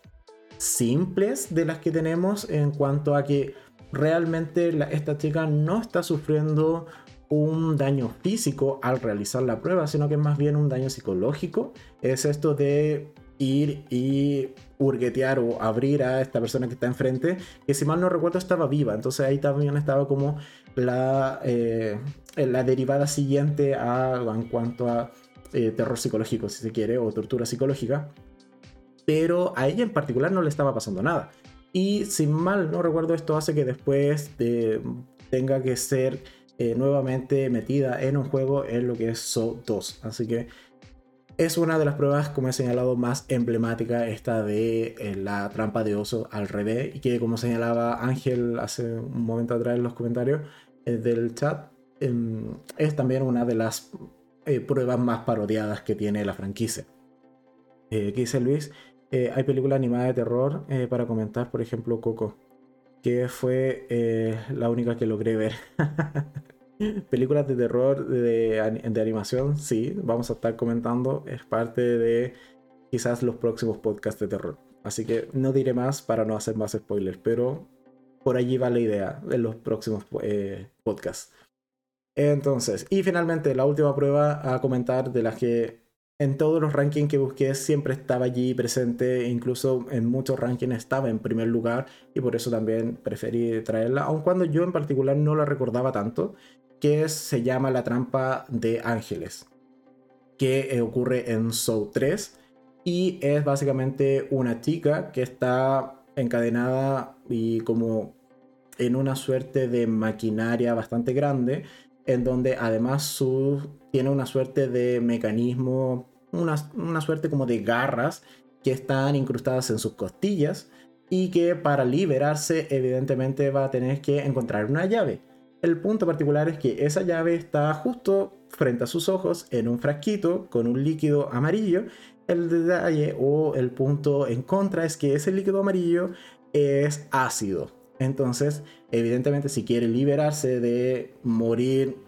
simples de las que tenemos en cuanto a que realmente esta chica no está sufriendo un daño físico al realizar la prueba, sino que más bien un daño psicológico. Es esto de ir y hurguetear o abrir a esta persona que está enfrente, que si mal no recuerdo estaba viva, entonces ahí también estaba como la, eh, la derivada siguiente a, en cuanto a eh, terror psicológico, si se quiere, o tortura psicológica, pero a ella en particular no le estaba pasando nada. Y si mal no recuerdo, esto hace que después de, tenga que ser eh, nuevamente metida en un juego en lo que es So 2. Así que es una de las pruebas, como he señalado, más emblemática esta de eh, la trampa de oso al revés. Y que como señalaba Ángel hace un momento atrás en los comentarios eh, del chat, em, es también una de las pruebas más parodiadas que tiene la franquicia. ¿Qué dice Luis? Hay película animada de terror para comentar, por ejemplo, Coco que fue eh, la única que logré ver. Películas de terror de, animación, sí, vamos a estar comentando. Es parte de quizás los próximos podcasts de terror. Así que no diré más para no hacer más spoilers, pero por allí va la idea en los próximos eh, podcasts. Entonces, y finalmente la última prueba a comentar de las que en todos los rankings que busqué siempre estaba allí presente, incluso en muchos rankings estaba en primer lugar y por eso también preferí traerla, aun cuando yo en particular no la recordaba tanto, que se llama La trampa de ángeles, que eh, ocurre en Soul 3 y es básicamente una chica que está encadenada y como en una suerte de maquinaria bastante grande en donde además su, tiene una suerte de mecanismo, una, una suerte como de garras que están incrustadas en sus costillas y que para liberarse evidentemente va a tener que encontrar una llave. El punto particular es que esa llave está justo frente a sus ojos en un frasquito con un líquido amarillo. El detalle o el punto en contra es que ese líquido amarillo es ácido. Entonces, evidentemente, si quiere liberarse de morir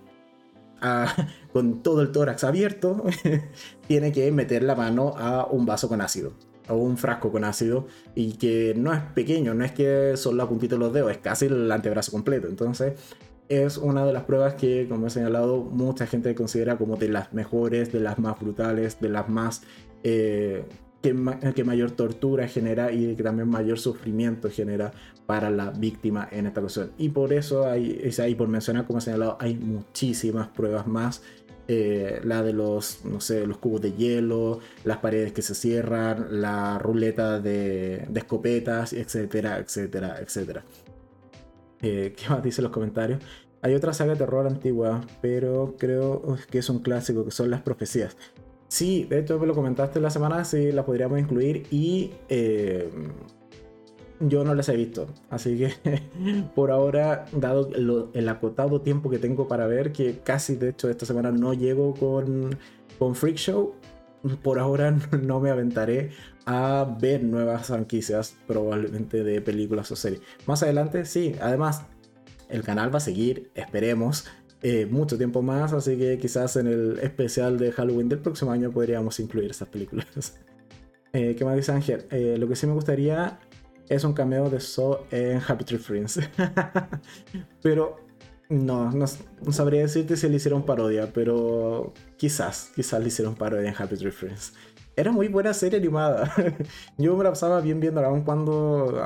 con todo el tórax abierto, tiene que meter la mano a un vaso con ácido o un frasco con ácido y que no es pequeño, no es que son la puntita de los dedos, es casi el antebrazo completo. Entonces, es una de las pruebas que, como he señalado, mucha gente considera como de las mejores, de las más brutales, de las más eh, que, mayor tortura genera y que también mayor sufrimiento genera para la víctima en esta ocasión. Y por eso hay, es ahí por mencionar, como he señalado, hay muchísimas pruebas más. Eh, la de los, no sé, los cubos de hielo, las paredes que se cierran, la ruleta de, escopetas, etcétera, etcétera, etcétera. Eh, ¿Qué más dicen los comentarios? Hay otra saga de terror antigua, pero creo que es un clásico, que son las profecías. Sí, de hecho me lo comentaste la semana, sí, las podríamos incluir y eh, yo no las he visto. Así que por ahora, dado el acotado tiempo que tengo para ver, que casi de hecho esta semana no llego con, con Freak Show, por ahora no me aventaré a ver nuevas franquicias probablemente de películas o series. Más adelante sí, además el canal va a seguir, esperemos, eh, mucho tiempo más, así que quizás en el especial de Halloween del próximo año podríamos incluir esas películas. Eh, ¿Qué más dice Ángel? Eh, lo que sí me gustaría es un cameo de So en Happy Tree Friends. pero no, no, sabría decirte si le hicieron parodia, pero quizás, quizás le hicieron parodia en Happy Tree Friends. Era muy buena serie animada. Yo me la pasaba bien viendo aun cuando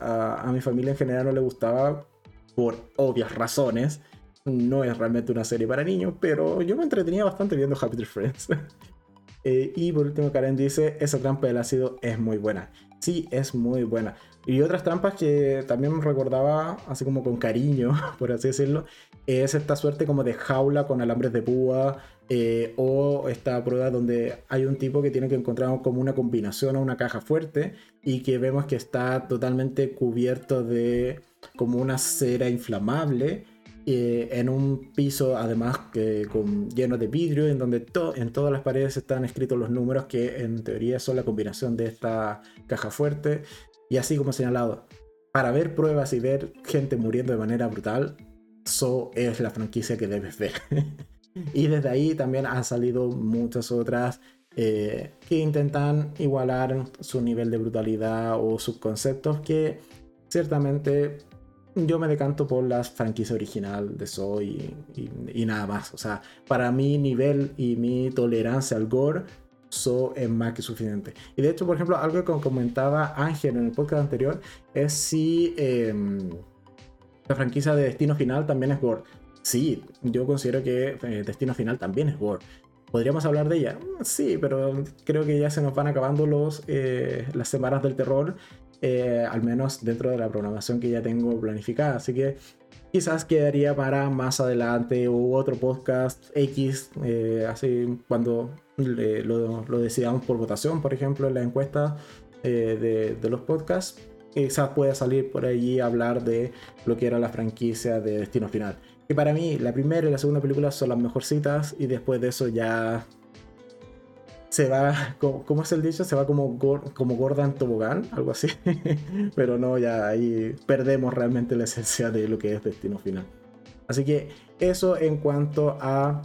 a mi familia en general no le gustaba, por obvias razones no es realmente una serie para niños, pero yo me entretenía bastante viendo Happy Tree Friends. Eh, y por último, Karen dice: Esa trampa del ácido es muy buena. Sí, es muy buena. Y otras trampas que también recordaba, así como con cariño, por así decirlo, es esta suerte como de jaula con alambres de púa, eh, o esta prueba donde hay un tipo que tiene que encontrar como una combinación o una caja fuerte y que vemos que está totalmente cubierto de como una cera inflamable eh, en un piso además que con, lleno de vidrio en donde en todas las paredes están escritos los números que en teoría son la combinación de esta caja fuerte y así como señalado. Para ver pruebas y ver gente muriendo de manera brutal So es la franquicia que debes ver. Y desde ahí también han salido muchas otras eh, que intentan igualar su nivel de brutalidad o sus conceptos que ciertamente yo me decanto por la franquicia original de Soy y, nada más. O sea, para mi nivel y mi tolerancia al gore, So es más que suficiente. Y de hecho, por ejemplo, algo que comentaba Ángel en el podcast anterior es si em, la franquicia de Destino Final también es gore. Sí, yo considero que eh, Destino Final también es gore. ¿Podríamos hablar de ella? Sí, pero creo que ya se nos van acabando los, eh, las semanas del terror eh, al menos dentro de la programación que ya tengo planificada. Así que quizás quedaría para más adelante u otro podcast X, eh, así cuando lo, decidamos por votación, por ejemplo, en la encuesta eh, de, los podcasts. Quizás pueda salir por allí a hablar de lo que era la franquicia de Destino Final. Que para mí la primera y la segunda película son las mejorcitas y después de eso ya se va, ¿cómo, es el dicho? Se va como, como gorda en tobogán, algo así. Pero no, ya ahí perdemos realmente la esencia de lo que es Destino Final. Así que eso en cuanto a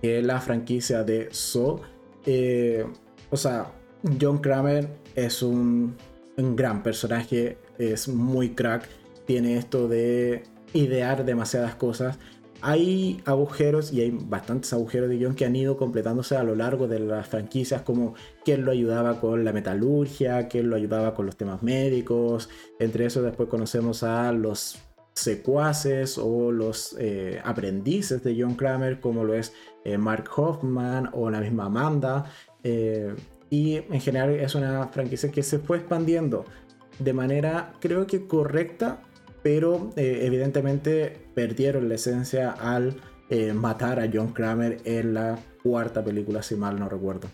eh, la franquicia de So. Eh, o sea, John Kramer es un gran personaje, es muy crack, tiene esto de idear demasiadas cosas hay agujeros y hay bastantes agujeros de guion que han ido completándose a lo largo de las franquicias, como quién lo ayudaba con la metalurgia, quién lo ayudaba con los temas médicos. Entre eso después conocemos a los secuaces o los eh, aprendices de John Kramer, como lo es eh, Mark Hoffman o la misma Amanda. Eh, y en general es una franquicia que se fue expandiendo de manera creo que correcta pero evidentemente perdieron la esencia al eh, matar a John Kramer en la cuarta película, si mal no recuerdo.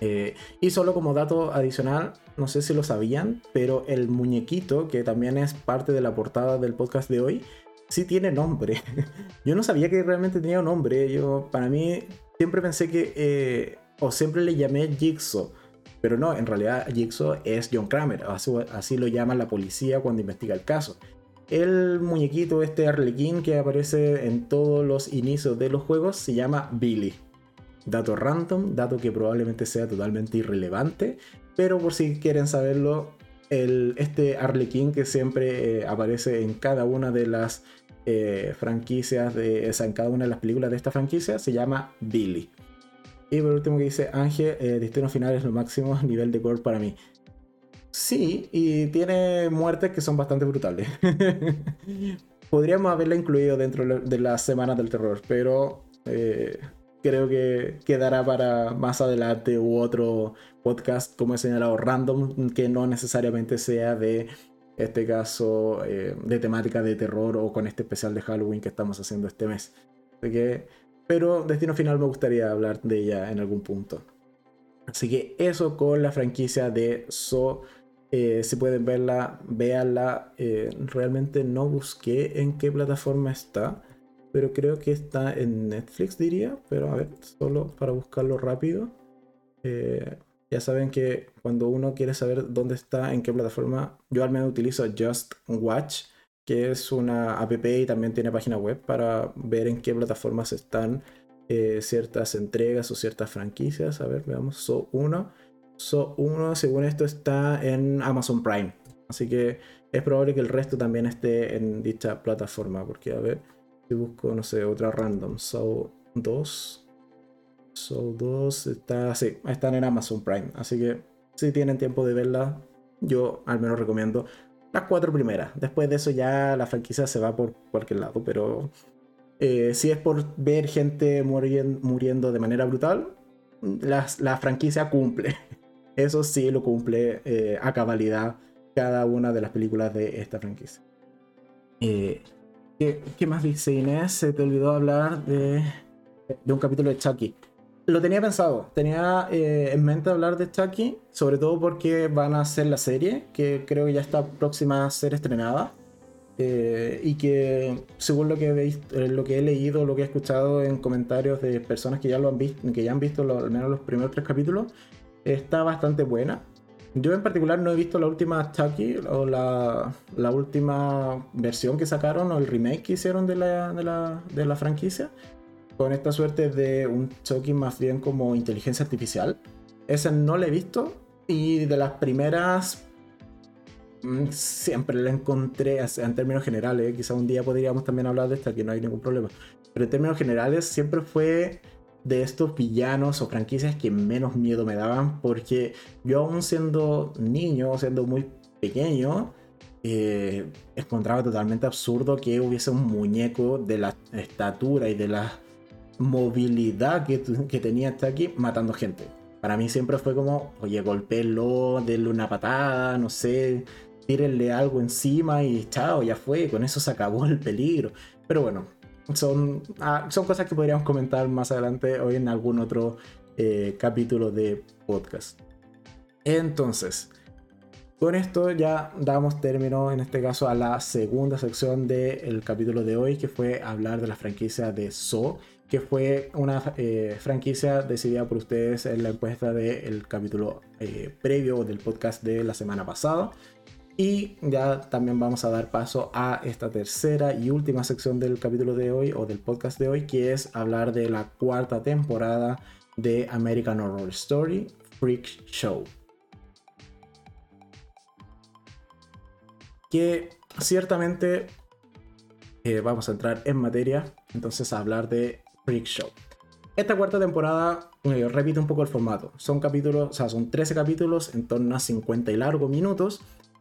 Eh, y solo como dato adicional, no sé si lo sabían, pero el muñequito, que también es parte de la portada del podcast de hoy, sí tiene nombre. Yo no sabía que realmente tenía un nombre. Yo, para mí, siempre pensé que, o siempre le llamé Jigsaw pero no, en realidad Jigsaw es John Kramer, así, lo llama la policía cuando investiga el caso. El muñequito, este arlequín que aparece en todos los inicios de los juegos, se llama Billy. Dato random, dato que probablemente sea totalmente irrelevante, pero por si quieren saberlo, el, este arlequín que siempre eh, aparece en cada una de las eh, franquicias, de, en cada una de las películas de esta franquicia, se llama Billy. Y por último que dice Ángel, eh, Destino Final es lo máximo nivel de gore para mí. Sí, y tiene muertes que son bastante brutales. Podríamos haberla incluido dentro de las semanas del terror, pero eh, creo que quedará para más adelante u otro podcast, como he señalado, random, que no necesariamente sea de este caso eh, de temática de terror o con este especial de Halloween que estamos haciendo este mes. Así que pero Destino Final me gustaría hablar de ella en algún punto. Así que eso con la franquicia de So. Eh, si pueden verla, véanla. Eh, realmente no busqué en qué plataforma está. Pero creo que está en Netflix, diría. Pero a ver, solo para buscarlo rápido. Eh, ya saben que cuando uno quiere saber dónde está, en qué plataforma, yo al menos utilizo Just Watch, que es una app y también tiene página web para ver en qué plataformas están eh, ciertas entregas o ciertas franquicias. A ver, veamos, So 1. So 1, según esto, está en Amazon Prime. Así que es probable que el resto también esté en dicha plataforma. Porque, a ver, si busco, no sé, otra random. So 2. So 2 está, sí, están en Amazon Prime. Así que si tienen tiempo de verla, yo al menos recomiendo las cuatro primeras. Después de eso ya la franquicia se va por cualquier lado. Pero eh, si es por ver gente muriendo de manera brutal, la, la franquicia cumple. Eso sí lo cumple eh, a cabalidad cada una de las películas de esta franquicia. Eh, ¿qué, más dice Inés? Se te olvidó hablar de, de un capítulo de Chucky. Lo tenía pensado, tenía eh, en mente hablar de Chucky, sobre todo porque van a hacer la serie, que creo que ya está próxima a ser estrenada. Eh, y que según lo que, he lo que he leído, lo que he escuchado en comentarios de personas que ya lo han visto, que ya han visto al menos los primeros tres capítulos, está bastante buena. Yo en particular no he visto la última Chucky o la, la última versión que sacaron o el remake que hicieron de la, de la, de la franquicia. Con esta suerte de un Chucky más bien como inteligencia artificial. Esa no la he visto. Y de las primeras mm, siempre la encontré en términos generales. Quizá un día podríamos también hablar de esta, que no hay ningún problema. Pero en términos generales siempre fue de estos villanos o franquicias que menos miedo me daban, porque yo aún siendo niño, siendo muy pequeño, eh, encontraba totalmente absurdo que hubiese un muñeco de la estatura y de la movilidad que, que tenía hasta aquí matando gente. Para mí siempre fue como, oye, golpéelo, denle una patada, no sé, tírenle algo encima y chao, ya fue, con eso se acabó el peligro. Pero bueno, son, ah, son cosas que podríamos comentar más adelante hoy en algún otro eh, capítulo de podcast. Entonces, con esto ya damos término en este caso a la segunda sección del capítulo de hoy, que fue hablar de la franquicia de So, que fue una eh, franquicia decidida por ustedes en la encuesta del capítulo eh, previo del podcast de la semana pasada. Y ya también vamos a dar paso a esta tercera y última sección del capítulo de hoy o del podcast de hoy, que es hablar de la cuarta temporada de American Horror Story Freak Show. Que ciertamente eh, vamos a entrar en materia, entonces a hablar de Freak Show. Esta cuarta temporada eh, repite un poco el formato. Son capítulos, o sea, son 13 capítulos en torno a 50 y largos minutos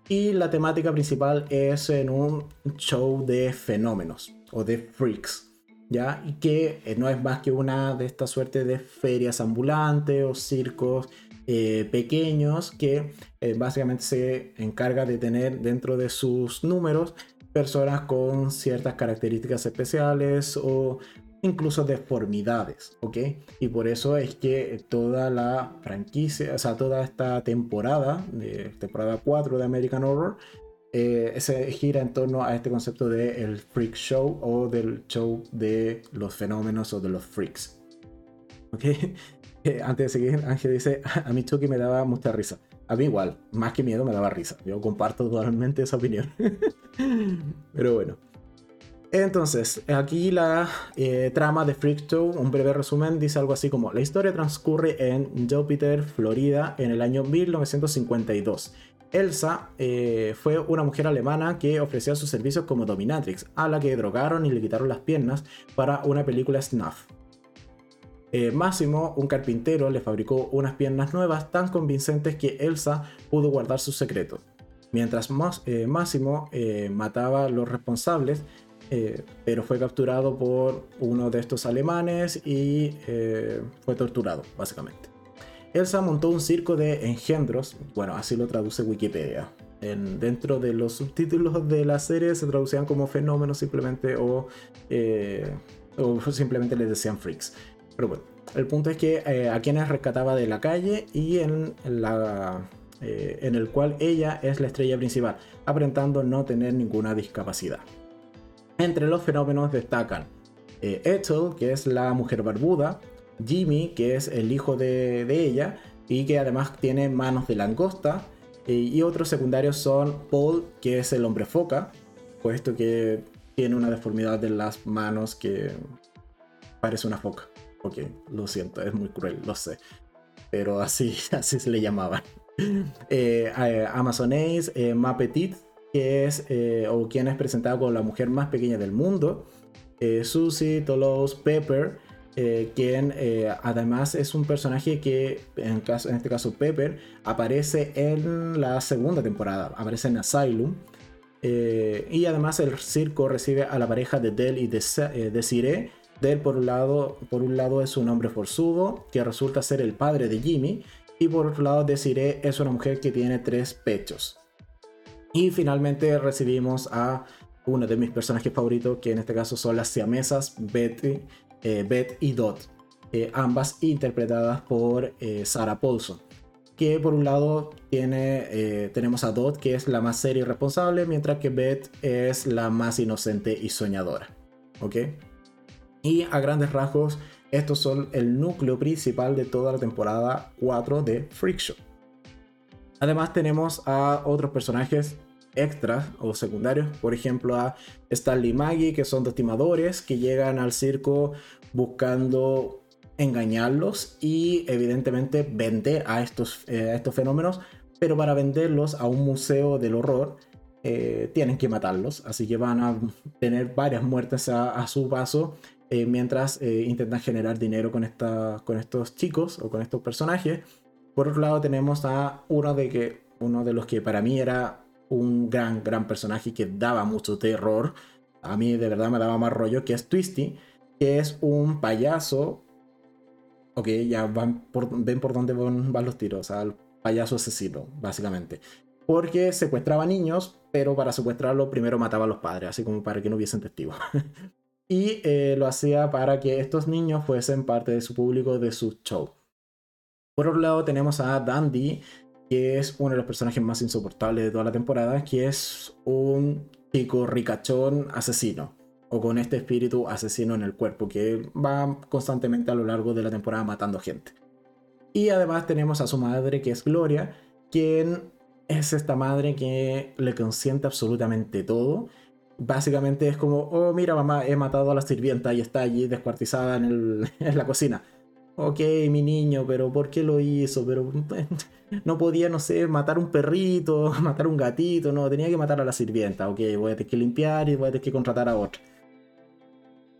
y la temática principal es en un show de fenómenos o de freaks, ¿ya? Que eh, no es más que una de esta suerte de ferias ambulantes o circos eh, pequeños que eh, básicamente se encarga de tener dentro de sus números personas con ciertas características especiales o incluso deformidades, ¿ok? Y por eso es que toda la franquicia, o sea, toda esta temporada, de temporada 4 de American Horror, eh, se gira en torno a este concepto el freak show o del show de los fenómenos o de los freaks. ¿Ok? Eh, antes de seguir, Ángel dice, a mí Chucky me daba mucha risa. A mí igual, más que miedo me daba risa. Yo comparto totalmente esa opinión. Pero bueno. Entonces, aquí la eh, trama de Freak Show, un breve resumen, dice algo así como, la historia transcurre en Jupiter, Florida, en el año 1952. Elsa eh, fue una mujer alemana que ofrecía sus servicios como dominatrix, a la que drogaron y le quitaron las piernas para una película snuff. Eh, Máximo, un carpintero, le fabricó unas piernas nuevas tan convincentes que Elsa pudo guardar su secreto. Mientras Máximo mataba a los responsables, eh, pero fue capturado por uno de estos alemanes y eh, fue torturado, básicamente. Elsa montó un circo de engendros, bueno, así lo traduce Wikipedia. En, dentro de los subtítulos de la serie se traducían como fenómenos simplemente o, eh, simplemente les decían freaks. Pero bueno, el punto es que a quienes rescataba de la calle y en, la, en el cual ella es la estrella principal, aparentando no tener ninguna discapacidad. Entre los fenómenos destacan eh, Ethel, que es la mujer barbuda, Jimmy, que es el hijo de, ella, y que además tiene manos de langosta. y otros secundarios son Paul, que es el hombre foca, puesto que tiene una deformidad de las manos que parece una foca. Ok, lo siento, es muy cruel, lo sé. Pero así, así se le llamaba. Eh, Amazon Ace, eh, que es, eh, o quien es presentado como la mujer más pequeña del mundo. Eh, Susie, Toulouse, Pepper, quien además es un personaje que, en, este caso Pepper, aparece en la segunda temporada, aparece en Asylum. y además el circo recibe a la pareja de Dell y de Desiree Dell por un, lado, por un lado es un hombre forzudo que resulta ser el padre de Jimmy y por otro lado Desiree es una mujer que tiene tres pechos. Y finalmente recibimos a uno de mis personajes favoritos que en este caso son las siamesas Betty, eh, Beth y Dot, eh, ambas interpretadas por eh, Sarah Paulson. Que por un lado tiene, tenemos a Dot que es la más seria y responsable, mientras que Beth es la más inocente y soñadora. ¿Ok? Y a grandes rasgos, estos son el núcleo principal de toda la temporada 4 de Freak Show. Además tenemos a otros personajes extras o secundarios, por ejemplo a Stanley y Maggie, que son dos timadores que llegan al circo buscando engañarlos y evidentemente vender a estos, eh, a estos fenómenos, pero para venderlos a un museo del horror eh, tienen que matarlos, así que van a tener varias muertes a, su paso eh, mientras intentan generar dinero con, esta, con estos chicos o con estos personajes. Por otro lado tenemos a uno de, que, uno de los que para mí era un gran, gran personaje que daba mucho terror. A mí de verdad me daba más rollo, que es Twisty, que es un payaso. Ok, ya van por, ven por dónde van, los tiros, al payaso asesino, básicamente. Porque secuestraba niños, pero para secuestrarlo primero mataba a los padres, así como para que no hubiesen testigos. y eh, lo hacía para que estos niños fuesen parte de su público, de su show. Por otro lado tenemos a Dandy, que es uno de los personajes más insoportables de toda la temporada, que es un chico ricachón asesino, o con este espíritu asesino en el cuerpo, que va constantemente a lo largo de la temporada matando gente. Y además tenemos a su madre, que es Gloria, quien es esta madre que le consiente absolutamente todo básicamente es como, oh, mira, mamá, he matado a la sirvienta y está allí descuartizada en, la cocina. Ok, mi niño, pero ¿por qué lo hizo? Pero no podía, no sé, matar un perrito, matar un gatito, no, tenía que matar a la sirvienta. Ok, voy a tener que limpiar y voy a tener que contratar a otra.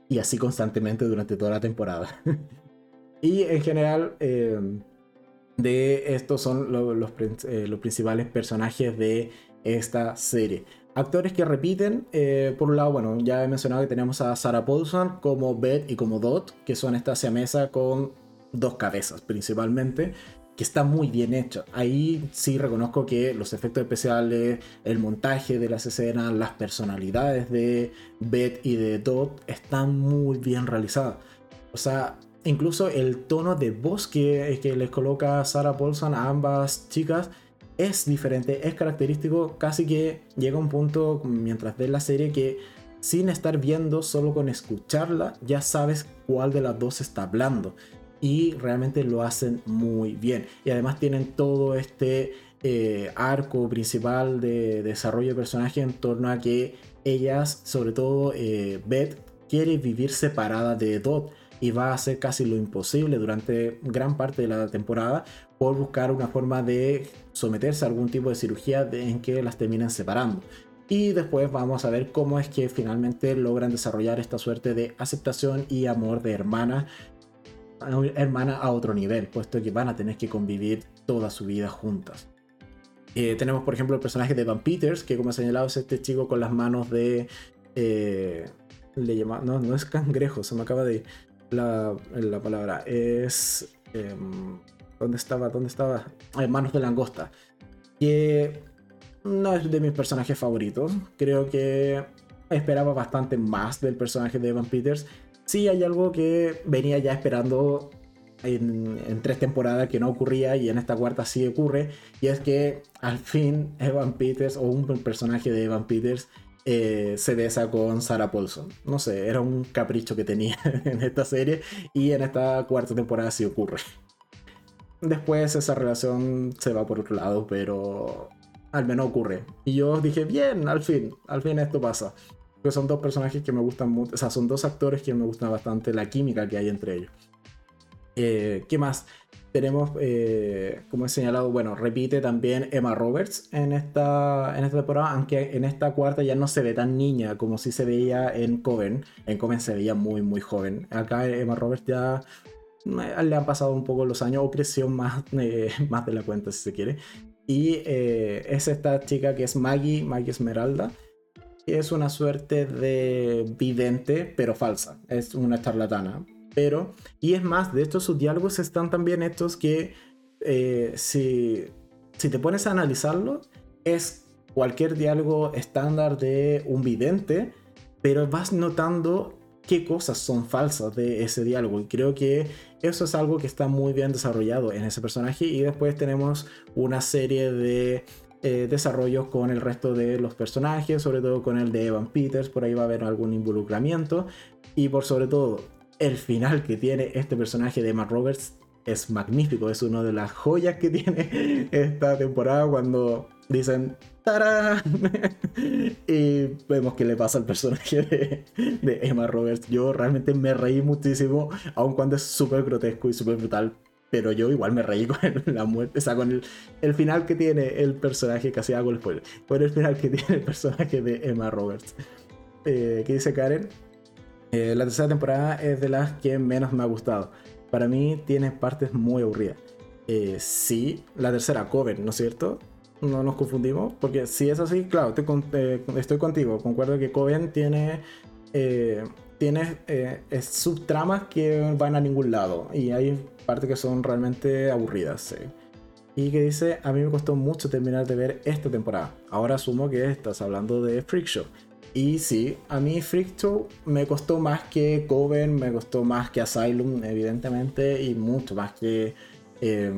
Y así constantemente durante toda la temporada. y en general, eh, de estos son los, eh, los principales personajes de esta serie. Actores que repiten, eh, por un lado, bueno, ya he mencionado que tenemos a Sarah Paulson como Beth y como Dot, que son esta siamesa con dos cabezas principalmente, que está muy bien hecho. Ahí sí reconozco que los efectos especiales, el montaje de las escenas, las personalidades de Beth y de Dot están muy bien realizadas. O sea, incluso el tono de voz que, que les coloca Sarah Paulson a ambas chicas es diferente, es característico, casi que llega un punto mientras ves la serie que sin estar viendo, solo con escucharla, ya sabes cuál de las dos está hablando. Y realmente lo hacen muy bien. Y además tienen todo este eh, arco principal de desarrollo de personaje en torno a que ellas, sobre todo eh, Beth, quiere vivir separada de Dot y va a hacer casi lo imposible durante gran parte de la temporada por buscar una forma de someterse a algún tipo de cirugía en que las terminen separando. Y después vamos a ver cómo es que finalmente logran desarrollar esta suerte de aceptación y amor de hermana, hermana a otro nivel, puesto que van a tener que convivir toda su vida juntas. Eh, tenemos por ejemplo el personaje de Van Peters, que como he señalado es este chico con las manos de... Eh, no, no es cangrejo, se me acaba de la, la palabra. Es... Em, ¿Dónde estaba? ¿Dónde estaba? Manos de langosta. Que no es de mis personajes favoritos. Creo que esperaba bastante más del personaje de Evan Peters. Sí hay algo que venía ya esperando en, tres temporadas que no ocurría y en esta cuarta sí ocurre. Y es que al fin Evan Peters o un personaje de Evan Peters eh, se besa con Sarah Paulson. No sé, era un capricho que tenía en esta serie y en esta cuarta temporada sí ocurre. después esa relación se va por otro lado, pero al menos ocurre. Y yo dije, bien, al fin, al fin esto pasa. Porque son dos personajes que me gustan mucho, o sea, son dos actores que me gustan bastante la química que hay entre ellos. Eh, ¿Qué más? Tenemos, eh, como he señalado, bueno, repite también Emma Roberts en esta, en esta temporada, aunque en esta cuarta ya no se ve tan niña como si se veía en Coven. En Coven se veía muy, muy joven. Acá Emma Roberts ya eh, le han pasado un poco los años o creció más, eh, más de la cuenta, si se quiere. Y es esta chica que es Maggie, Maggie Esmeralda. Es una suerte de vidente, pero falsa. Es una charlatana pero, y es más, de hecho sus diálogos están también estos que eh, si, si te pones a analizarlo, es cualquier diálogo estándar de un vidente, pero vas notando qué cosas son falsas de ese diálogo. Y creo que eso es algo que está muy bien desarrollado en ese personaje. Y después tenemos una serie de eh, desarrollos con el resto de los personajes, sobre todo con el de Evan Peters. Por ahí va a haber algún involucramiento. Y por sobre todo, el final que tiene este personaje de Emma Roberts es magnífico, es una de las joyas que tiene esta temporada cuando dicen ¡Tarán! y vemos que le pasa al personaje de, Emma Roberts. Yo realmente me reí muchísimo, aun cuando es súper grotesco y súper brutal. Pero yo igual me reí con la muerte, o sea, con el, final que tiene el personaje, casi hago el spoiler, con el final que tiene el personaje de Emma Roberts. Eh, ¿Qué dice Karen? Eh, la tercera temporada es de las que menos me ha gustado. Para mí tiene partes muy aburridas. Eh, sí, la tercera, Coven, ¿no es cierto? No nos confundimos, porque si es así, claro, estoy, eh, estoy contigo. Concuerdo que Coven tiene, tiene subtramas que van a ningún lado y hay partes que son realmente aburridas. Y que dice, a mí me costó mucho terminar de ver esta temporada. Ahora asumo que estás hablando de Freak. Y sí, a mí Freak me costó más que Coven, me costó más que Asylum, evidentemente, y mucho más que, eh,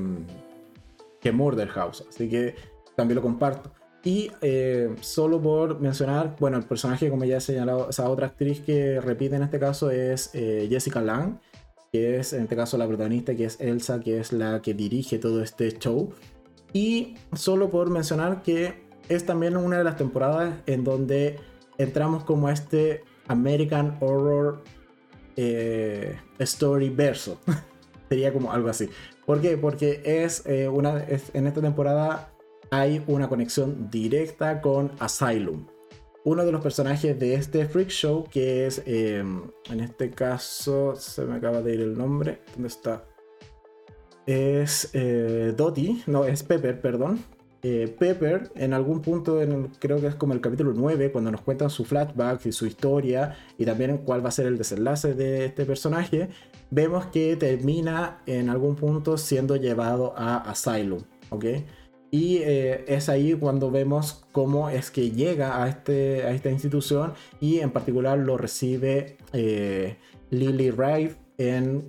que Murder House. Así que también lo comparto. Y eh, solo por mencionar, bueno, el personaje, como ya he señalado, esa otra actriz que repite en este caso es eh, Jessica Lang, que es en este caso la protagonista, que es Elsa, que es la que dirige todo este show. Y solo por mencionar que es también una de las temporadas en donde entramos como a este American Horror eh, Story verso. Sería como algo así. ¿Por qué? Porque es, eh, una, en esta temporada hay una conexión directa con Asylum. Uno de los personajes de este freak show, que es, em, en este caso, se me acaba de ir el nombre. ¿Dónde está? Es eh, Dottie, no, es Pepper, perdón. Eh, Pepper, en algún punto, en creo que es como el capítulo 9, cuando nos cuentan su flashback y su historia, y también cuál va a ser el desenlace de este personaje, vemos que termina en algún punto siendo llevado a Asylum, ¿ok? Y eh, es ahí cuando vemos cómo es que llega a, este, a esta institución y en particular lo recibe eh, Lily Rive en,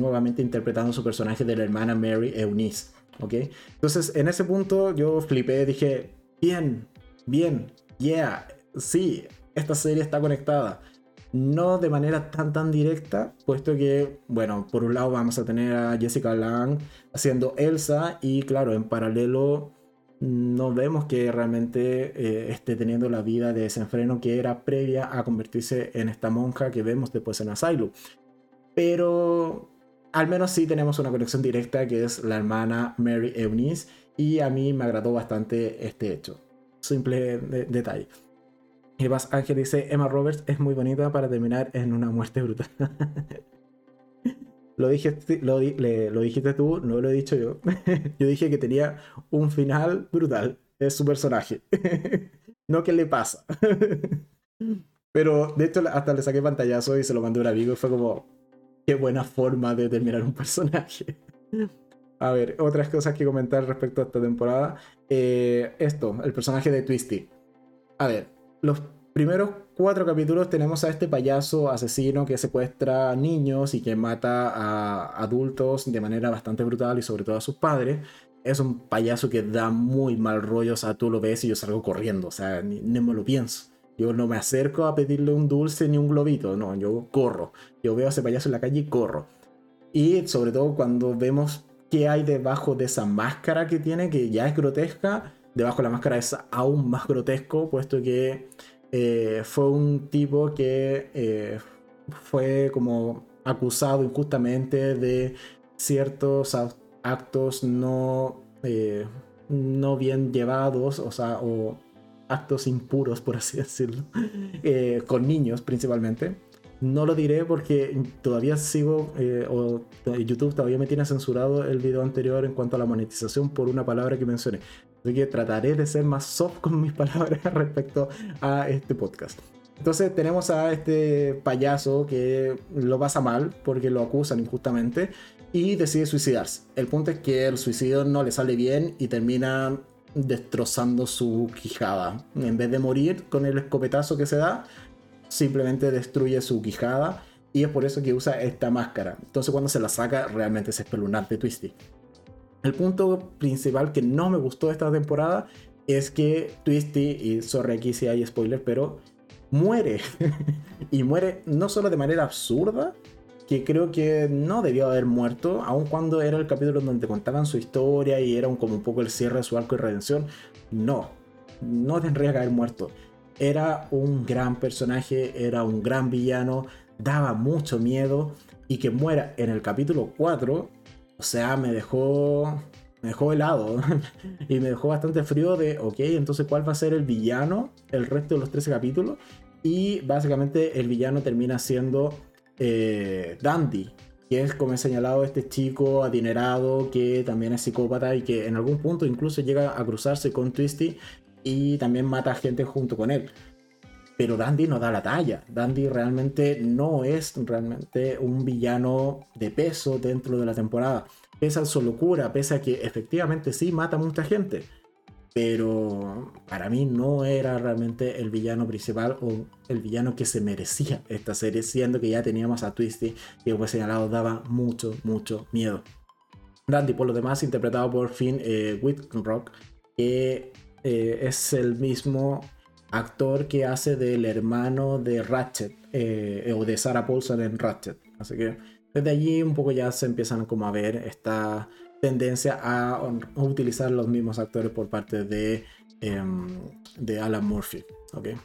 nuevamente interpretando su personaje de la hermana Mary Eunice. ¿ok? Entonces, en ese punto yo flipé, dije, bien, bien, yeah, sí, esta serie está conectada. No de manera tan tan directa, puesto que, bueno, por un lado vamos a tener a Jessica Lang haciendo Elsa y claro, en paralelo no vemos que realmente eh, esté teniendo la vida de desenfreno que era previa a convertirse en esta monja que vemos después en Asylum. Pero al menos sí tenemos una conexión directa que es la hermana Mary Eunice y a mí me agradó bastante este hecho. Simple detalle. Y vas Ángel dice, Emma Roberts es muy bonita para terminar en una muerte brutal. lo, dijiste, lo, lo dijiste tú, no lo he dicho yo. yo dije que tenía un final brutal. Es su personaje. no que le pasa. Pero de hecho hasta le saqué pantallazo y se lo mandé a un amigo y fue como, Qué buena forma de terminar un personaje. A ver, otras cosas que comentar respecto a esta temporada. Eh, esto, el personaje de Twisty. A ver, los primeros cuatro capítulos tenemos a este payaso asesino que secuestra niños y que mata a adultos de manera bastante brutal y sobre todo a sus padres. Es un payaso que da muy mal rollo, o sea, tú lo ves y yo salgo corriendo, o sea, ni me lo pienso. Yo no me acerco a pedirle un dulce ni un globito, no, yo corro. Yo veo a ese payaso en la calle y corro. Y sobre todo cuando vemos qué hay debajo de esa máscara que tiene, que ya es grotesca. Debajo de la máscara es aún más grotesco, puesto que eh, fue un tipo que eh, fue como acusado injustamente de ciertos actos no, eh, no bien llevados, o sea, o actos impuros, por así decirlo, con niños principalmente. No lo diré porque todavía sigo, o YouTube todavía me tiene censurado el video anterior en cuanto a la monetización por una palabra que mencioné. Así que trataré de ser más soft con mis palabras respecto a este podcast. Entonces tenemos a este payaso que lo pasa mal porque lo acusan injustamente y decide suicidarse. El punto es que el suicidio no le sale bien y termina destrozando su quijada. En vez de morir con el escopetazo que se da, simplemente destruye su quijada y es por eso que usa esta máscara. Entonces cuando se la saca realmente es espeluznante Twisty. El punto principal que no me gustó de esta temporada es que Twisty, y sorry aquí si hay spoiler, pero muere. y muere no solo de manera absurda, que creo que no debió haber muerto, aun cuando era el capítulo donde contaban su historia y era como un poco el cierre de su arco de redención. No, no tendría que haber muerto. Era un gran personaje, era un gran villano, daba mucho miedo y que muera en el capítulo 4 o sea, me dejó. Me dejó helado. y me dejó bastante frío de, ok, entonces cuál va a ser el villano el resto de los 13 capítulos. Y básicamente el villano termina siendo eh, Dandy, que es como he señalado este chico adinerado que también es psicópata y que en algún punto incluso llega a cruzarse con Twisty y también mata gente junto con él. Pero Dandy no da la talla. Dandy realmente no es realmente un villano de peso dentro de la temporada. Pese a su locura, pese a que efectivamente sí mata a mucha gente. Pero para mí no era realmente el villano principal o el villano que se merecía esta serie, siendo que ya teníamos a Twisty, que fue señalado daba mucho, mucho miedo. Dandy, por lo demás, interpretado por Finn eh, Whitrock, que eh, es el mismo actor que hace del hermano de Ratchet eh, o de Sarah Paulson en Ratchet. Así que desde allí un poco ya se empiezan como a ver esta tendencia a, utilizar los mismos actores por parte de, em, de Alan Murphy. ¿okay?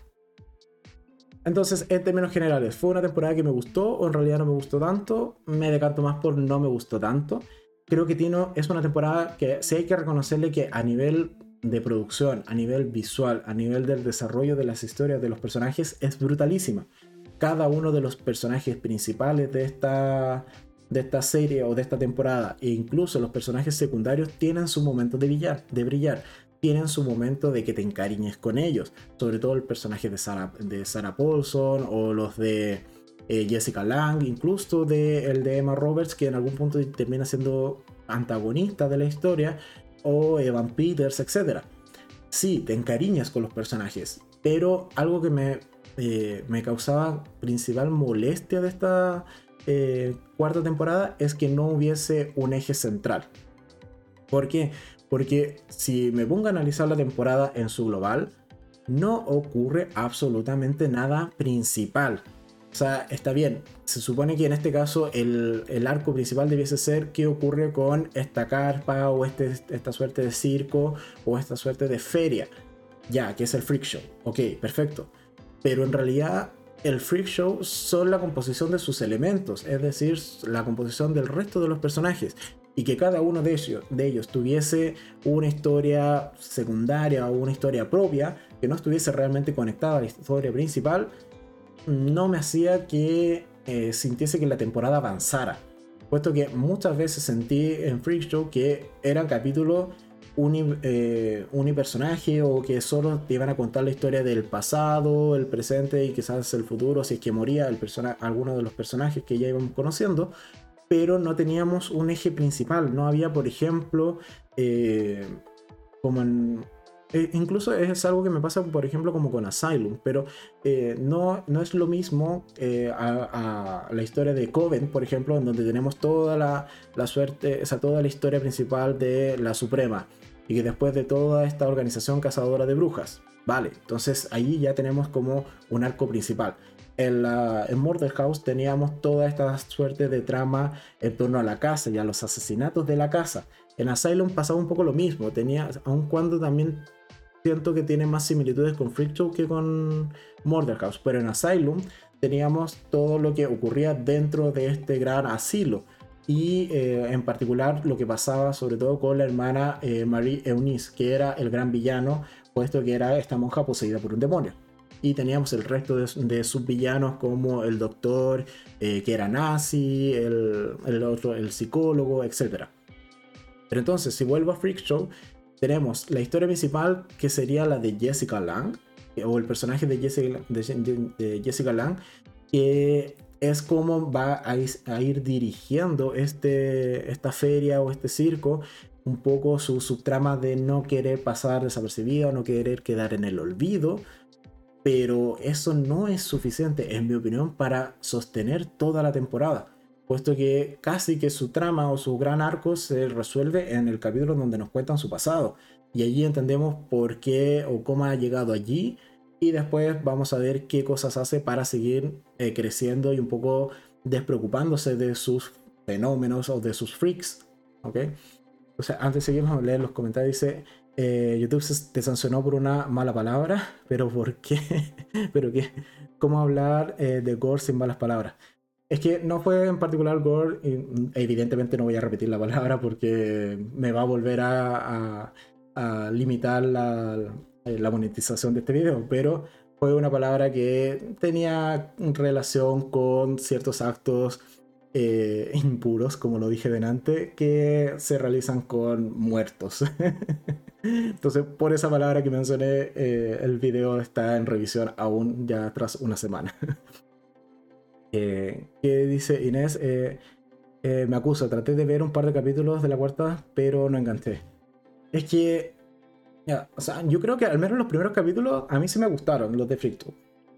Entonces, en términos generales, ¿fue una temporada que me gustó o en realidad no me gustó tanto? Me decanto más por no me gustó tanto. Creo que Tino es una temporada que sí hay que reconocerle que a nivel de producción, a nivel visual, a nivel del desarrollo de las historias de los personajes, es brutalísima. Cada uno de los personajes principales de esta, de esta serie o de esta temporada, e incluso los personajes secundarios, tienen su momento de brillar, de brillar. Tienen su momento de que te encariñes con ellos. Sobre todo el personaje de Sarah, de Sarah Paulson o los de eh, Jessica Lang, incluso de, el de Emma Roberts, que en algún punto termina siendo antagonista de la historia o Evan Peters, etc. Sí, te encariñas con los personajes, pero algo que me, eh, me causaba principal molestia de esta eh, cuarta temporada es que no hubiese un eje central. ¿Por qué? Porque si me pongo a analizar la temporada en su global, no ocurre absolutamente nada principal. O sea, está bien. Se supone que en este caso el, arco principal debiese ser qué ocurre con esta carpa o este, esta suerte de circo o esta suerte de feria. Ya, que es el freak show. Ok, perfecto. Pero en realidad el freak show son la composición de sus elementos, es decir, la composición del resto de los personajes. Y que cada uno de ellos, de ellos tuviese una historia secundaria o una historia propia que no estuviese realmente conectada a la historia principal, no me hacía que eh, sintiese que la temporada avanzara. Puesto que muchas veces sentí en Freak Show que eran capítulos eh, unipersonaje o que solo te iban a contar la historia del pasado, el presente y quizás el futuro, si es que moría el alguno de los personajes que ya íbamos conociendo, pero no teníamos un eje principal. No había, por ejemplo, eh, como en eh, incluso es algo que me pasa, por ejemplo, como con Asylum, pero eh, no, no es lo mismo eh, a, la historia de Coven, por ejemplo, en donde tenemos toda la, la suerte, o sea, toda la historia principal de la Suprema, y que después de toda esta organización cazadora de brujas, vale, entonces ahí ya tenemos como un arco principal. en, la, en Murder House teníamos toda esta suerte de trama en torno a la casa y a los asesinatos de la casa. En Asylum pasaba un poco lo mismo, tenía, aun cuando también siento que tiene más similitudes con Freak Show que con Murder House, pero en Asylum teníamos todo lo que ocurría dentro de este gran asilo y eh, en particular lo que pasaba sobre todo con la hermana eh, Marie Eunice, que era el gran villano, puesto que era esta monja poseída por un demonio. Y teníamos el resto de, de subvillanos como el doctor, eh, que era nazi, el, el, otro, el psicólogo, etc. Pero entonces, si vuelvo a Freak Show, tenemos la historia principal que sería la de Jessica Lang, o el personaje de Jessica, de, Lang, que es como va a ir, dirigiendo este, esta feria o este circo, un poco su subtrama de no querer pasar desapercibido, no querer quedar en el olvido, pero eso no es suficiente, en mi opinión, para sostener toda la temporada, puesto que casi que su trama o su gran arco se resuelve en el capítulo donde nos cuentan su pasado, y allí entendemos por qué o cómo ha llegado allí y después vamos a ver qué cosas hace para seguir eh, creciendo y un poco despreocupándose de sus fenómenos o de sus freaks. ¿Ok? O sea, antes vamos a leer los comentarios. Dice, eh, YouTube te sancionó por una mala palabra, pero ¿por qué? ¿Pero qué? ¿Cómo hablar eh, de gore sin malas palabras? Es que no fue en particular gore, y evidentemente no voy a repetir la palabra porque me va a volver a a limitar la, la monetización de este video, pero fue una palabra que tenía relación con ciertos actos eh, impuros, como lo dije delante, que se realizan con muertos. Entonces, por esa palabra que mencioné, eh, el video está en revisión aún ya tras una semana. eh, ¿Qué dice Inés? Eh, me acusa, traté de ver un par de capítulos de la cuarta, pero no enganché. Es que, o sea, yo creo que al menos los primeros capítulos a mí sí me gustaron, los de Fricto.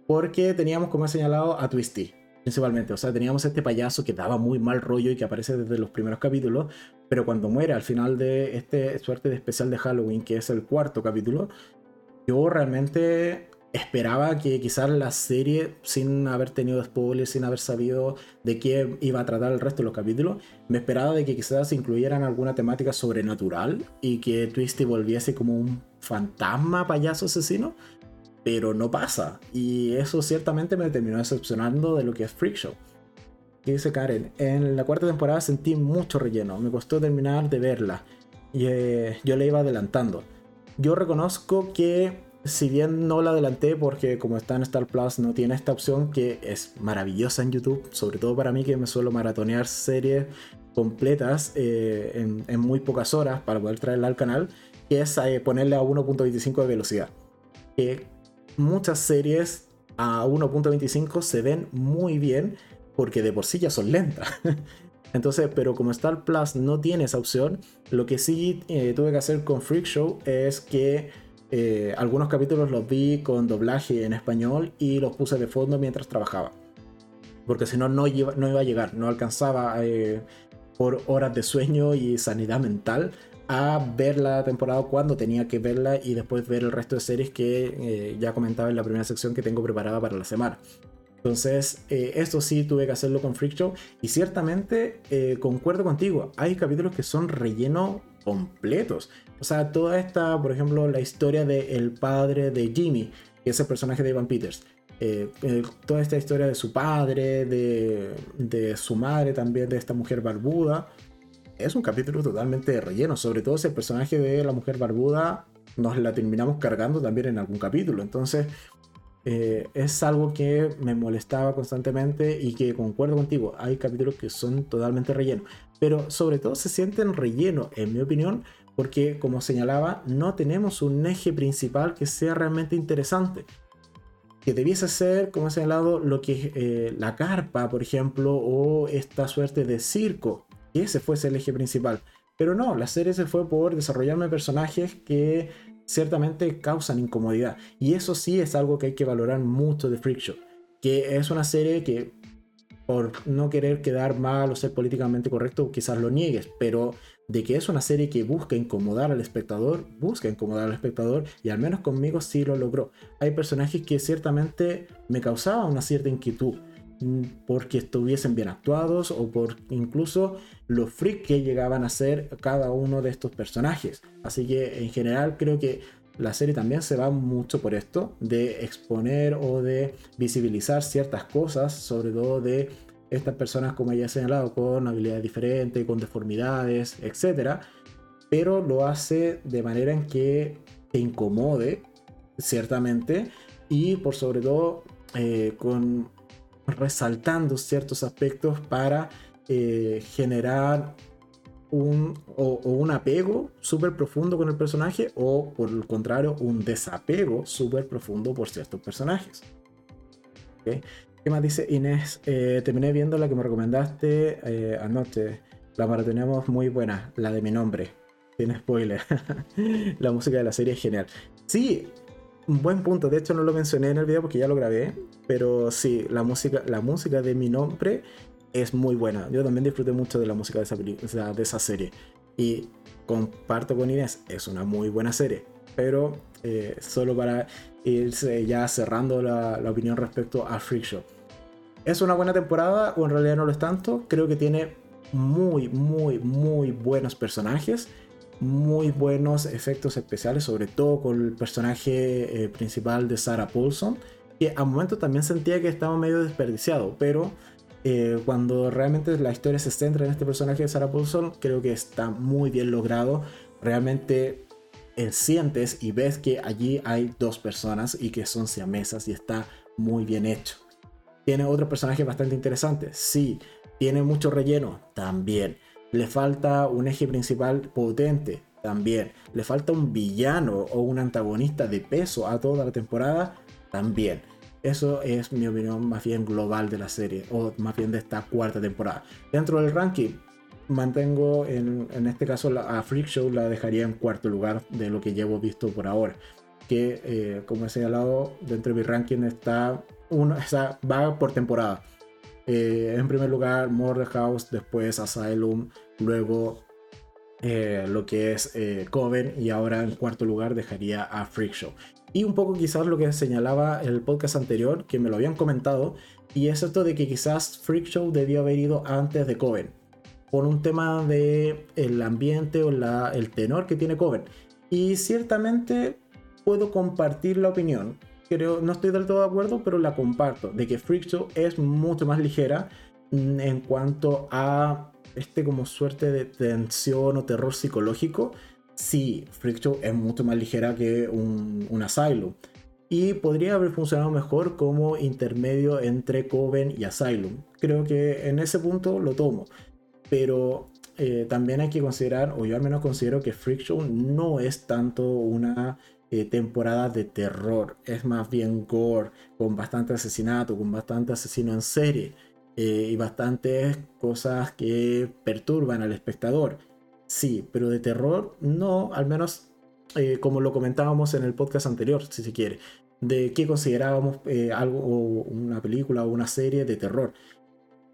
Porque teníamos, como he señalado, a Twisty, principalmente. O sea, teníamos este payaso que daba muy mal rollo y que aparece desde los primeros capítulos. Pero cuando muere al final de este suerte de especial de Halloween, que es el cuarto capítulo, yo realmente esperaba que quizás la serie, sin haber tenido spoilers, sin haber sabido de qué iba a tratar el resto de los capítulos, me esperaba de que quizás incluyeran alguna temática sobrenatural y que Twisty volviese como un fantasma payaso asesino, pero no pasa. Y eso ciertamente me terminó decepcionando de lo que es Freak Show. ¿Qué dice Karen? En la cuarta temporada sentí mucho relleno, me costó terminar de verla y eh, yo le iba adelantando. Yo reconozco que si bien no la adelanté porque como está en Star Plus no tiene esta opción que es maravillosa en YouTube, sobre todo para mí que me suelo maratonear series completas eh, en, muy pocas horas para poder traerla al canal, que es eh, ponerle a 1.25 de velocidad. Que muchas series a 1.25 se ven muy bien porque de por sí ya son lentas. Entonces, pero como Star Plus no tiene esa opción, lo que sí eh, tuve que hacer con Freak Show es que eh, algunos capítulos los vi con doblaje en español y los puse de fondo mientras trabajaba. Porque si no, no iba, a llegar, no alcanzaba eh, por horas de sueño y sanidad mental a ver la temporada cuando tenía que verla y después ver el resto de series que eh, ya comentaba en la primera sección que tengo preparada para la semana. Entonces, esto sí tuve que hacerlo con Freak Show y ciertamente concuerdo contigo, hay capítulos que son relleno completos. O sea, toda esta, por ejemplo, la historia del padre de Jimmy, que es el personaje de Evan Peters. Eh, eh, toda esta historia de su padre, de, de, su madre también, de esta mujer barbuda. Es un capítulo totalmente relleno, sobre todo ese personaje de la mujer barbuda nos la terminamos cargando también en algún capítulo. Entonces, eh, es algo que me molestaba constantemente y que concuerdo contigo, hay capítulos que son totalmente rellenos, pero sobre todo se sienten rellenos, en mi opinión, porque como señalaba, no tenemos un eje principal que sea realmente interesante. Que debiese ser, como he señalado, lo que eh, la carpa, por ejemplo, o esta suerte de circo, que ese fuese el eje principal. Pero no, la serie se fue por desarrollarme personajes que ciertamente causan incomodidad. Y eso sí es algo que hay que valorar mucho de Freak Show. Que es una serie que por no querer quedar mal o ser políticamente correcto, quizás lo niegues, pero de que es una serie que busca incomodar al espectador, busca incomodar al espectador y al menos conmigo sí lo logró. Hay personajes que ciertamente me causaban una cierta inquietud mm, porque estuviesen bien actuados o por incluso los freaks que llegaban a ser cada uno de estos personajes. Así que en general creo que la serie también se va mucho por esto, de exponer o de visibilizar ciertas cosas, sobre todo de estas personas, como ya he señalado, con habilidades diferentes, con deformidades, etc. Pero lo hace de manera en que te incomode, ciertamente, y por sobre todo eh, con resaltando ciertos aspectos para eh, generar un, o, un apego súper profundo con el personaje o por el contrario un desapego súper profundo por ciertos personajes. ¿Qué más dice Inés? Eh, terminé viendo la que me recomendaste eh, anoche. La tenemos muy buena, la de mi nombre. Tiene spoiler. la música de la serie es genial. Sí, un buen punto. De hecho, no lo mencioné en el video porque ya lo grabé. Pero sí, la música, la música de mi nombre es muy buena. Yo también disfruté mucho de la música de esa, de esa serie. Y comparto con Inés, es una muy buena serie. Pero eh, solo para irse ya cerrando la, la, opinión respecto a Freak Show. ¿Es una buena temporada o en realidad no lo es tanto? Creo que tiene muy, muy, muy buenos personajes. Muy buenos efectos especiales, sobre todo con el personaje eh, principal de Sarah Paulson, que a momento también sentía que estaba medio desperdiciado, pero eh, cuando realmente la historia se centra en este personaje de Sarah Paulson, creo que está muy bien logrado. Realmente eh, sientes y ves que allí hay dos personas y que son siamesas y está muy bien hecho. Tiene otro personaje bastante interesante, sí. Tiene mucho relleno, también. Le falta un eje principal potente, también. Le falta un villano o un antagonista de peso a toda la temporada, también eso es mi opinión más bien global de la serie, o más bien de esta cuarta temporada. Dentro del ranking, mantengo en, este caso a Freak Show la dejaría en cuarto lugar de lo que llevo visto por ahora. Que eh, como he señalado, dentro de mi ranking está uno, sea, va por temporada. Eh, en primer lugar, Murder House, después Asylum, luego eh, lo que es Coven y ahora en cuarto lugar dejaría a Freak Show. Y un poco quizás lo que señalaba el podcast anterior, que me lo habían comentado, y es esto de que quizás Freak Show debió haber ido antes de Coven, por un tema de el ambiente o la, el tenor que tiene Coven. Y ciertamente puedo compartir la opinión. Creo, no estoy del todo de acuerdo, pero la comparto, de que Freak Show es mucho más ligera en cuanto a este como suerte de tensión o terror psicológico sí, Freak Show es mucho más ligera que un, un Asylum. Y podría haber funcionado mejor como intermedio entre Coven y Asylum. Creo que en ese punto lo tomo. Pero eh, también hay que considerar, o yo al menos considero que Freak Show no es tanto una eh, temporada de terror. Es más bien gore, con bastante asesinato, con bastante asesino en serie. Eh, y bastantes cosas que perturban al espectador. Sí, pero de terror no, al menos eh, como lo comentábamos en el podcast anterior, si se quiere, de qué considerábamos eh, algo, o una película o una serie de terror.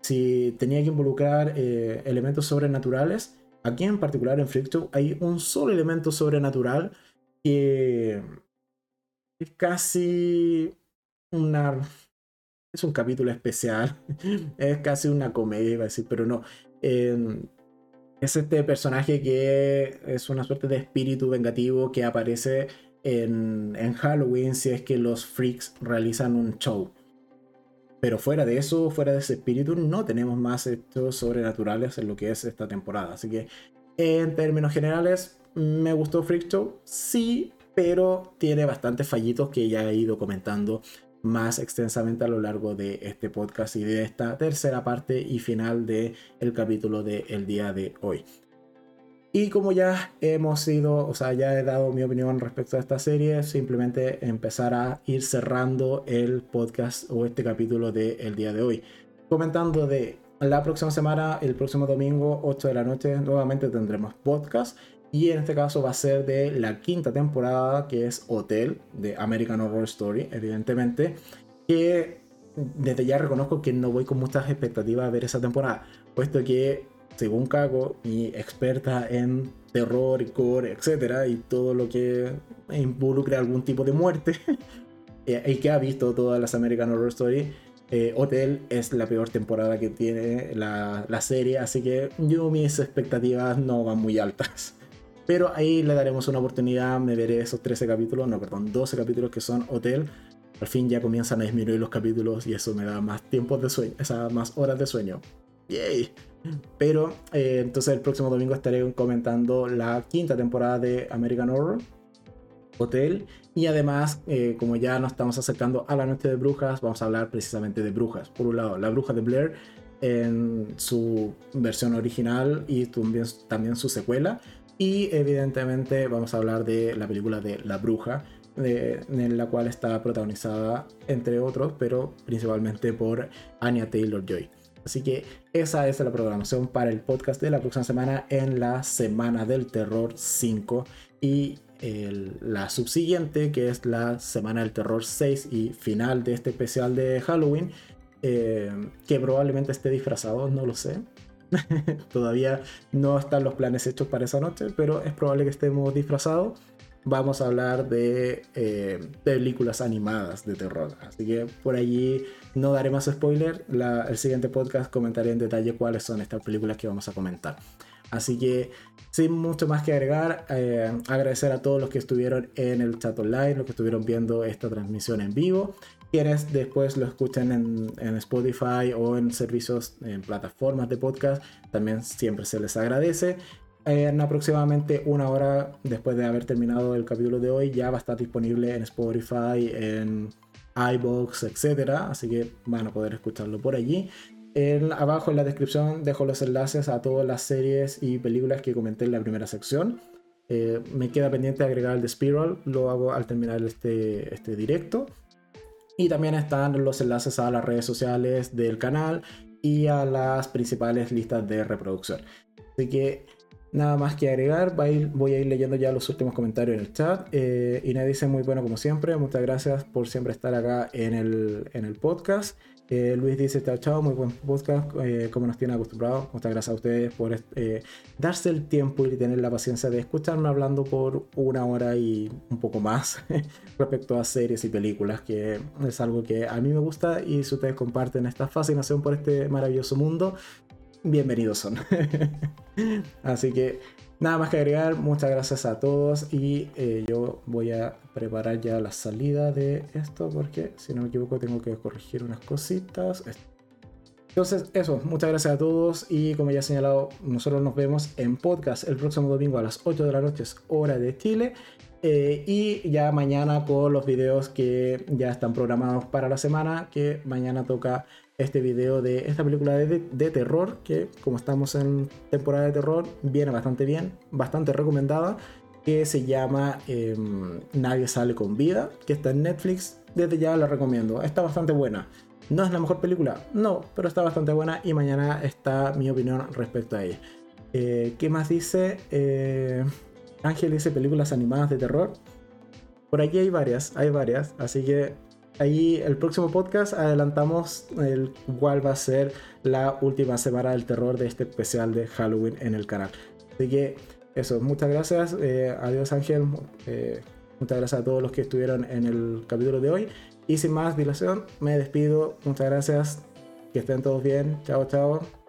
Si tenía que involucrar eh, elementos sobrenaturales, aquí en particular en Freak hay un solo elemento sobrenatural que es casi una... Es un capítulo especial, es casi una comedia, iba a decir, pero no. Es este personaje que es una suerte de espíritu vengativo que aparece en, Halloween si es que los freaks realizan un show. Pero fuera de eso, fuera de ese espíritu, no tenemos más hechos sobrenaturales en lo que es esta temporada. Así que, en términos generales, me gustó Freak Show, sí, pero tiene bastantes fallitos que ya he ido comentando más extensamente a lo largo de este podcast y de esta tercera parte y final del el capítulo del día de hoy. Y como ya hemos ido, o sea, ya he dado mi opinión respecto a esta serie, simplemente empezar a ir cerrando el podcast o este capítulo del día de hoy. Comentando de la próxima semana, el próximo domingo, 8 de la noche, nuevamente tendremos podcast. Y en este caso va a ser de la quinta temporada, que es Hotel, de American Horror Story, evidentemente. Que desde ya reconozco que no voy con muchas expectativas a ver esa temporada, puesto que, según Kako, mi experta en terror, core, etcétera, y todo lo que involucre algún tipo de muerte, eh, y que ha visto todas las American Horror Story, eh, Hotel es la peor temporada que tiene la, la, serie, así que yo mis expectativas no van muy altas. Pero ahí le daremos una oportunidad, me veré esos 13 capítulos, no, perdón, 12 capítulos que son Hotel. Al fin ya comienzan a disminuir los capítulos y eso me da más tiempo de sueño, esas más horas de sueño. Yay. Pero eh, entonces el próximo domingo estaré comentando la quinta temporada de American Horror Hotel. Y además, eh, como ya nos estamos acercando a la noche de brujas, vamos a hablar precisamente de brujas. Por un lado, la bruja de Blair en su versión original y también su secuela. Y evidentemente vamos a hablar de la película de La Bruja, en la cual está protagonizada, entre otros, pero principalmente por Anya Taylor Joy. Así que esa es la programación para el podcast de la próxima semana en la Semana del Terror 5 y la subsiguiente, que es la Semana del Terror 6 y final de este especial de Halloween, eh, que probablemente esté disfrazado, no lo sé. Todavía no están los planes hechos para esa noche, pero es probable que estemos disfrazados. Vamos a hablar de eh, películas animadas de terror. Así que por allí no daré más spoiler. el siguiente podcast comentaré en detalle cuáles son estas películas que vamos a comentar. Así que sin mucho más que agregar, eh, agradecer a todos los que estuvieron en el chat online, los que estuvieron viendo esta transmisión en vivo quienes después lo escuchen en, Spotify o en servicios, en plataformas de podcast, también siempre se les agradece. En aproximadamente una hora después de haber terminado el capítulo de hoy, ya va a estar disponible en Spotify, en iBox, etc. Así que van a poder escucharlo por allí. Abajo en la descripción dejo los enlaces a todas las series y películas que comenté en la primera sección. Eh, me queda pendiente agregar el de Spiral, lo hago al terminar este, este directo. Y también están los enlaces a las redes sociales del canal y a las principales listas de reproducción. Así que nada más que agregar, voy a ir leyendo ya los últimos comentarios en el chat. Eh, dice muy bueno como siempre, muchas gracias por siempre estar acá en el, en el podcast. Eh, Luis dice, chao, chao, muy buen podcast, eh, como nos tiene acostumbrados. Muchas gracias a ustedes por eh, darse el tiempo y tener la paciencia de escucharme hablando por una hora y un poco más respecto a series y películas, que es algo que a mí me gusta y si ustedes comparten esta fascinación por este maravilloso mundo, bienvenidos son. Así que Nada más que agregar, muchas gracias a todos y eh, yo voy a preparar ya la salida de esto porque si no me equivoco tengo que corregir unas cositas. Entonces eso, muchas gracias a todos y como ya he señalado, nosotros nos vemos en podcast el próximo domingo a las 8 de la noche, hora de Chile. Eh, y ya mañana con los videos que ya están programados para la semana, que mañana toca este video de esta película de, terror, que como estamos en temporada de terror, viene bastante bien, bastante recomendada, que se llama em, Nadie sale con vida, que está en Netflix, desde ya la recomiendo, está bastante buena. No es la mejor película, no, pero está bastante buena y mañana está mi opinión respecto a ella. Eh, ¿Qué más dice? Eh, Ángel dice películas animadas de terror. Por aquí hay varias, hay varias, así que ahí el próximo podcast adelantamos el cuál va a ser la última semana del terror de este especial de Halloween en el canal. Así que eso, muchas gracias. Eh, adiós Ángel. Eh, muchas gracias a todos los que estuvieron en el capítulo de hoy. Y sin más dilación, me despido. Muchas gracias. Que estén todos bien. Chao, chao.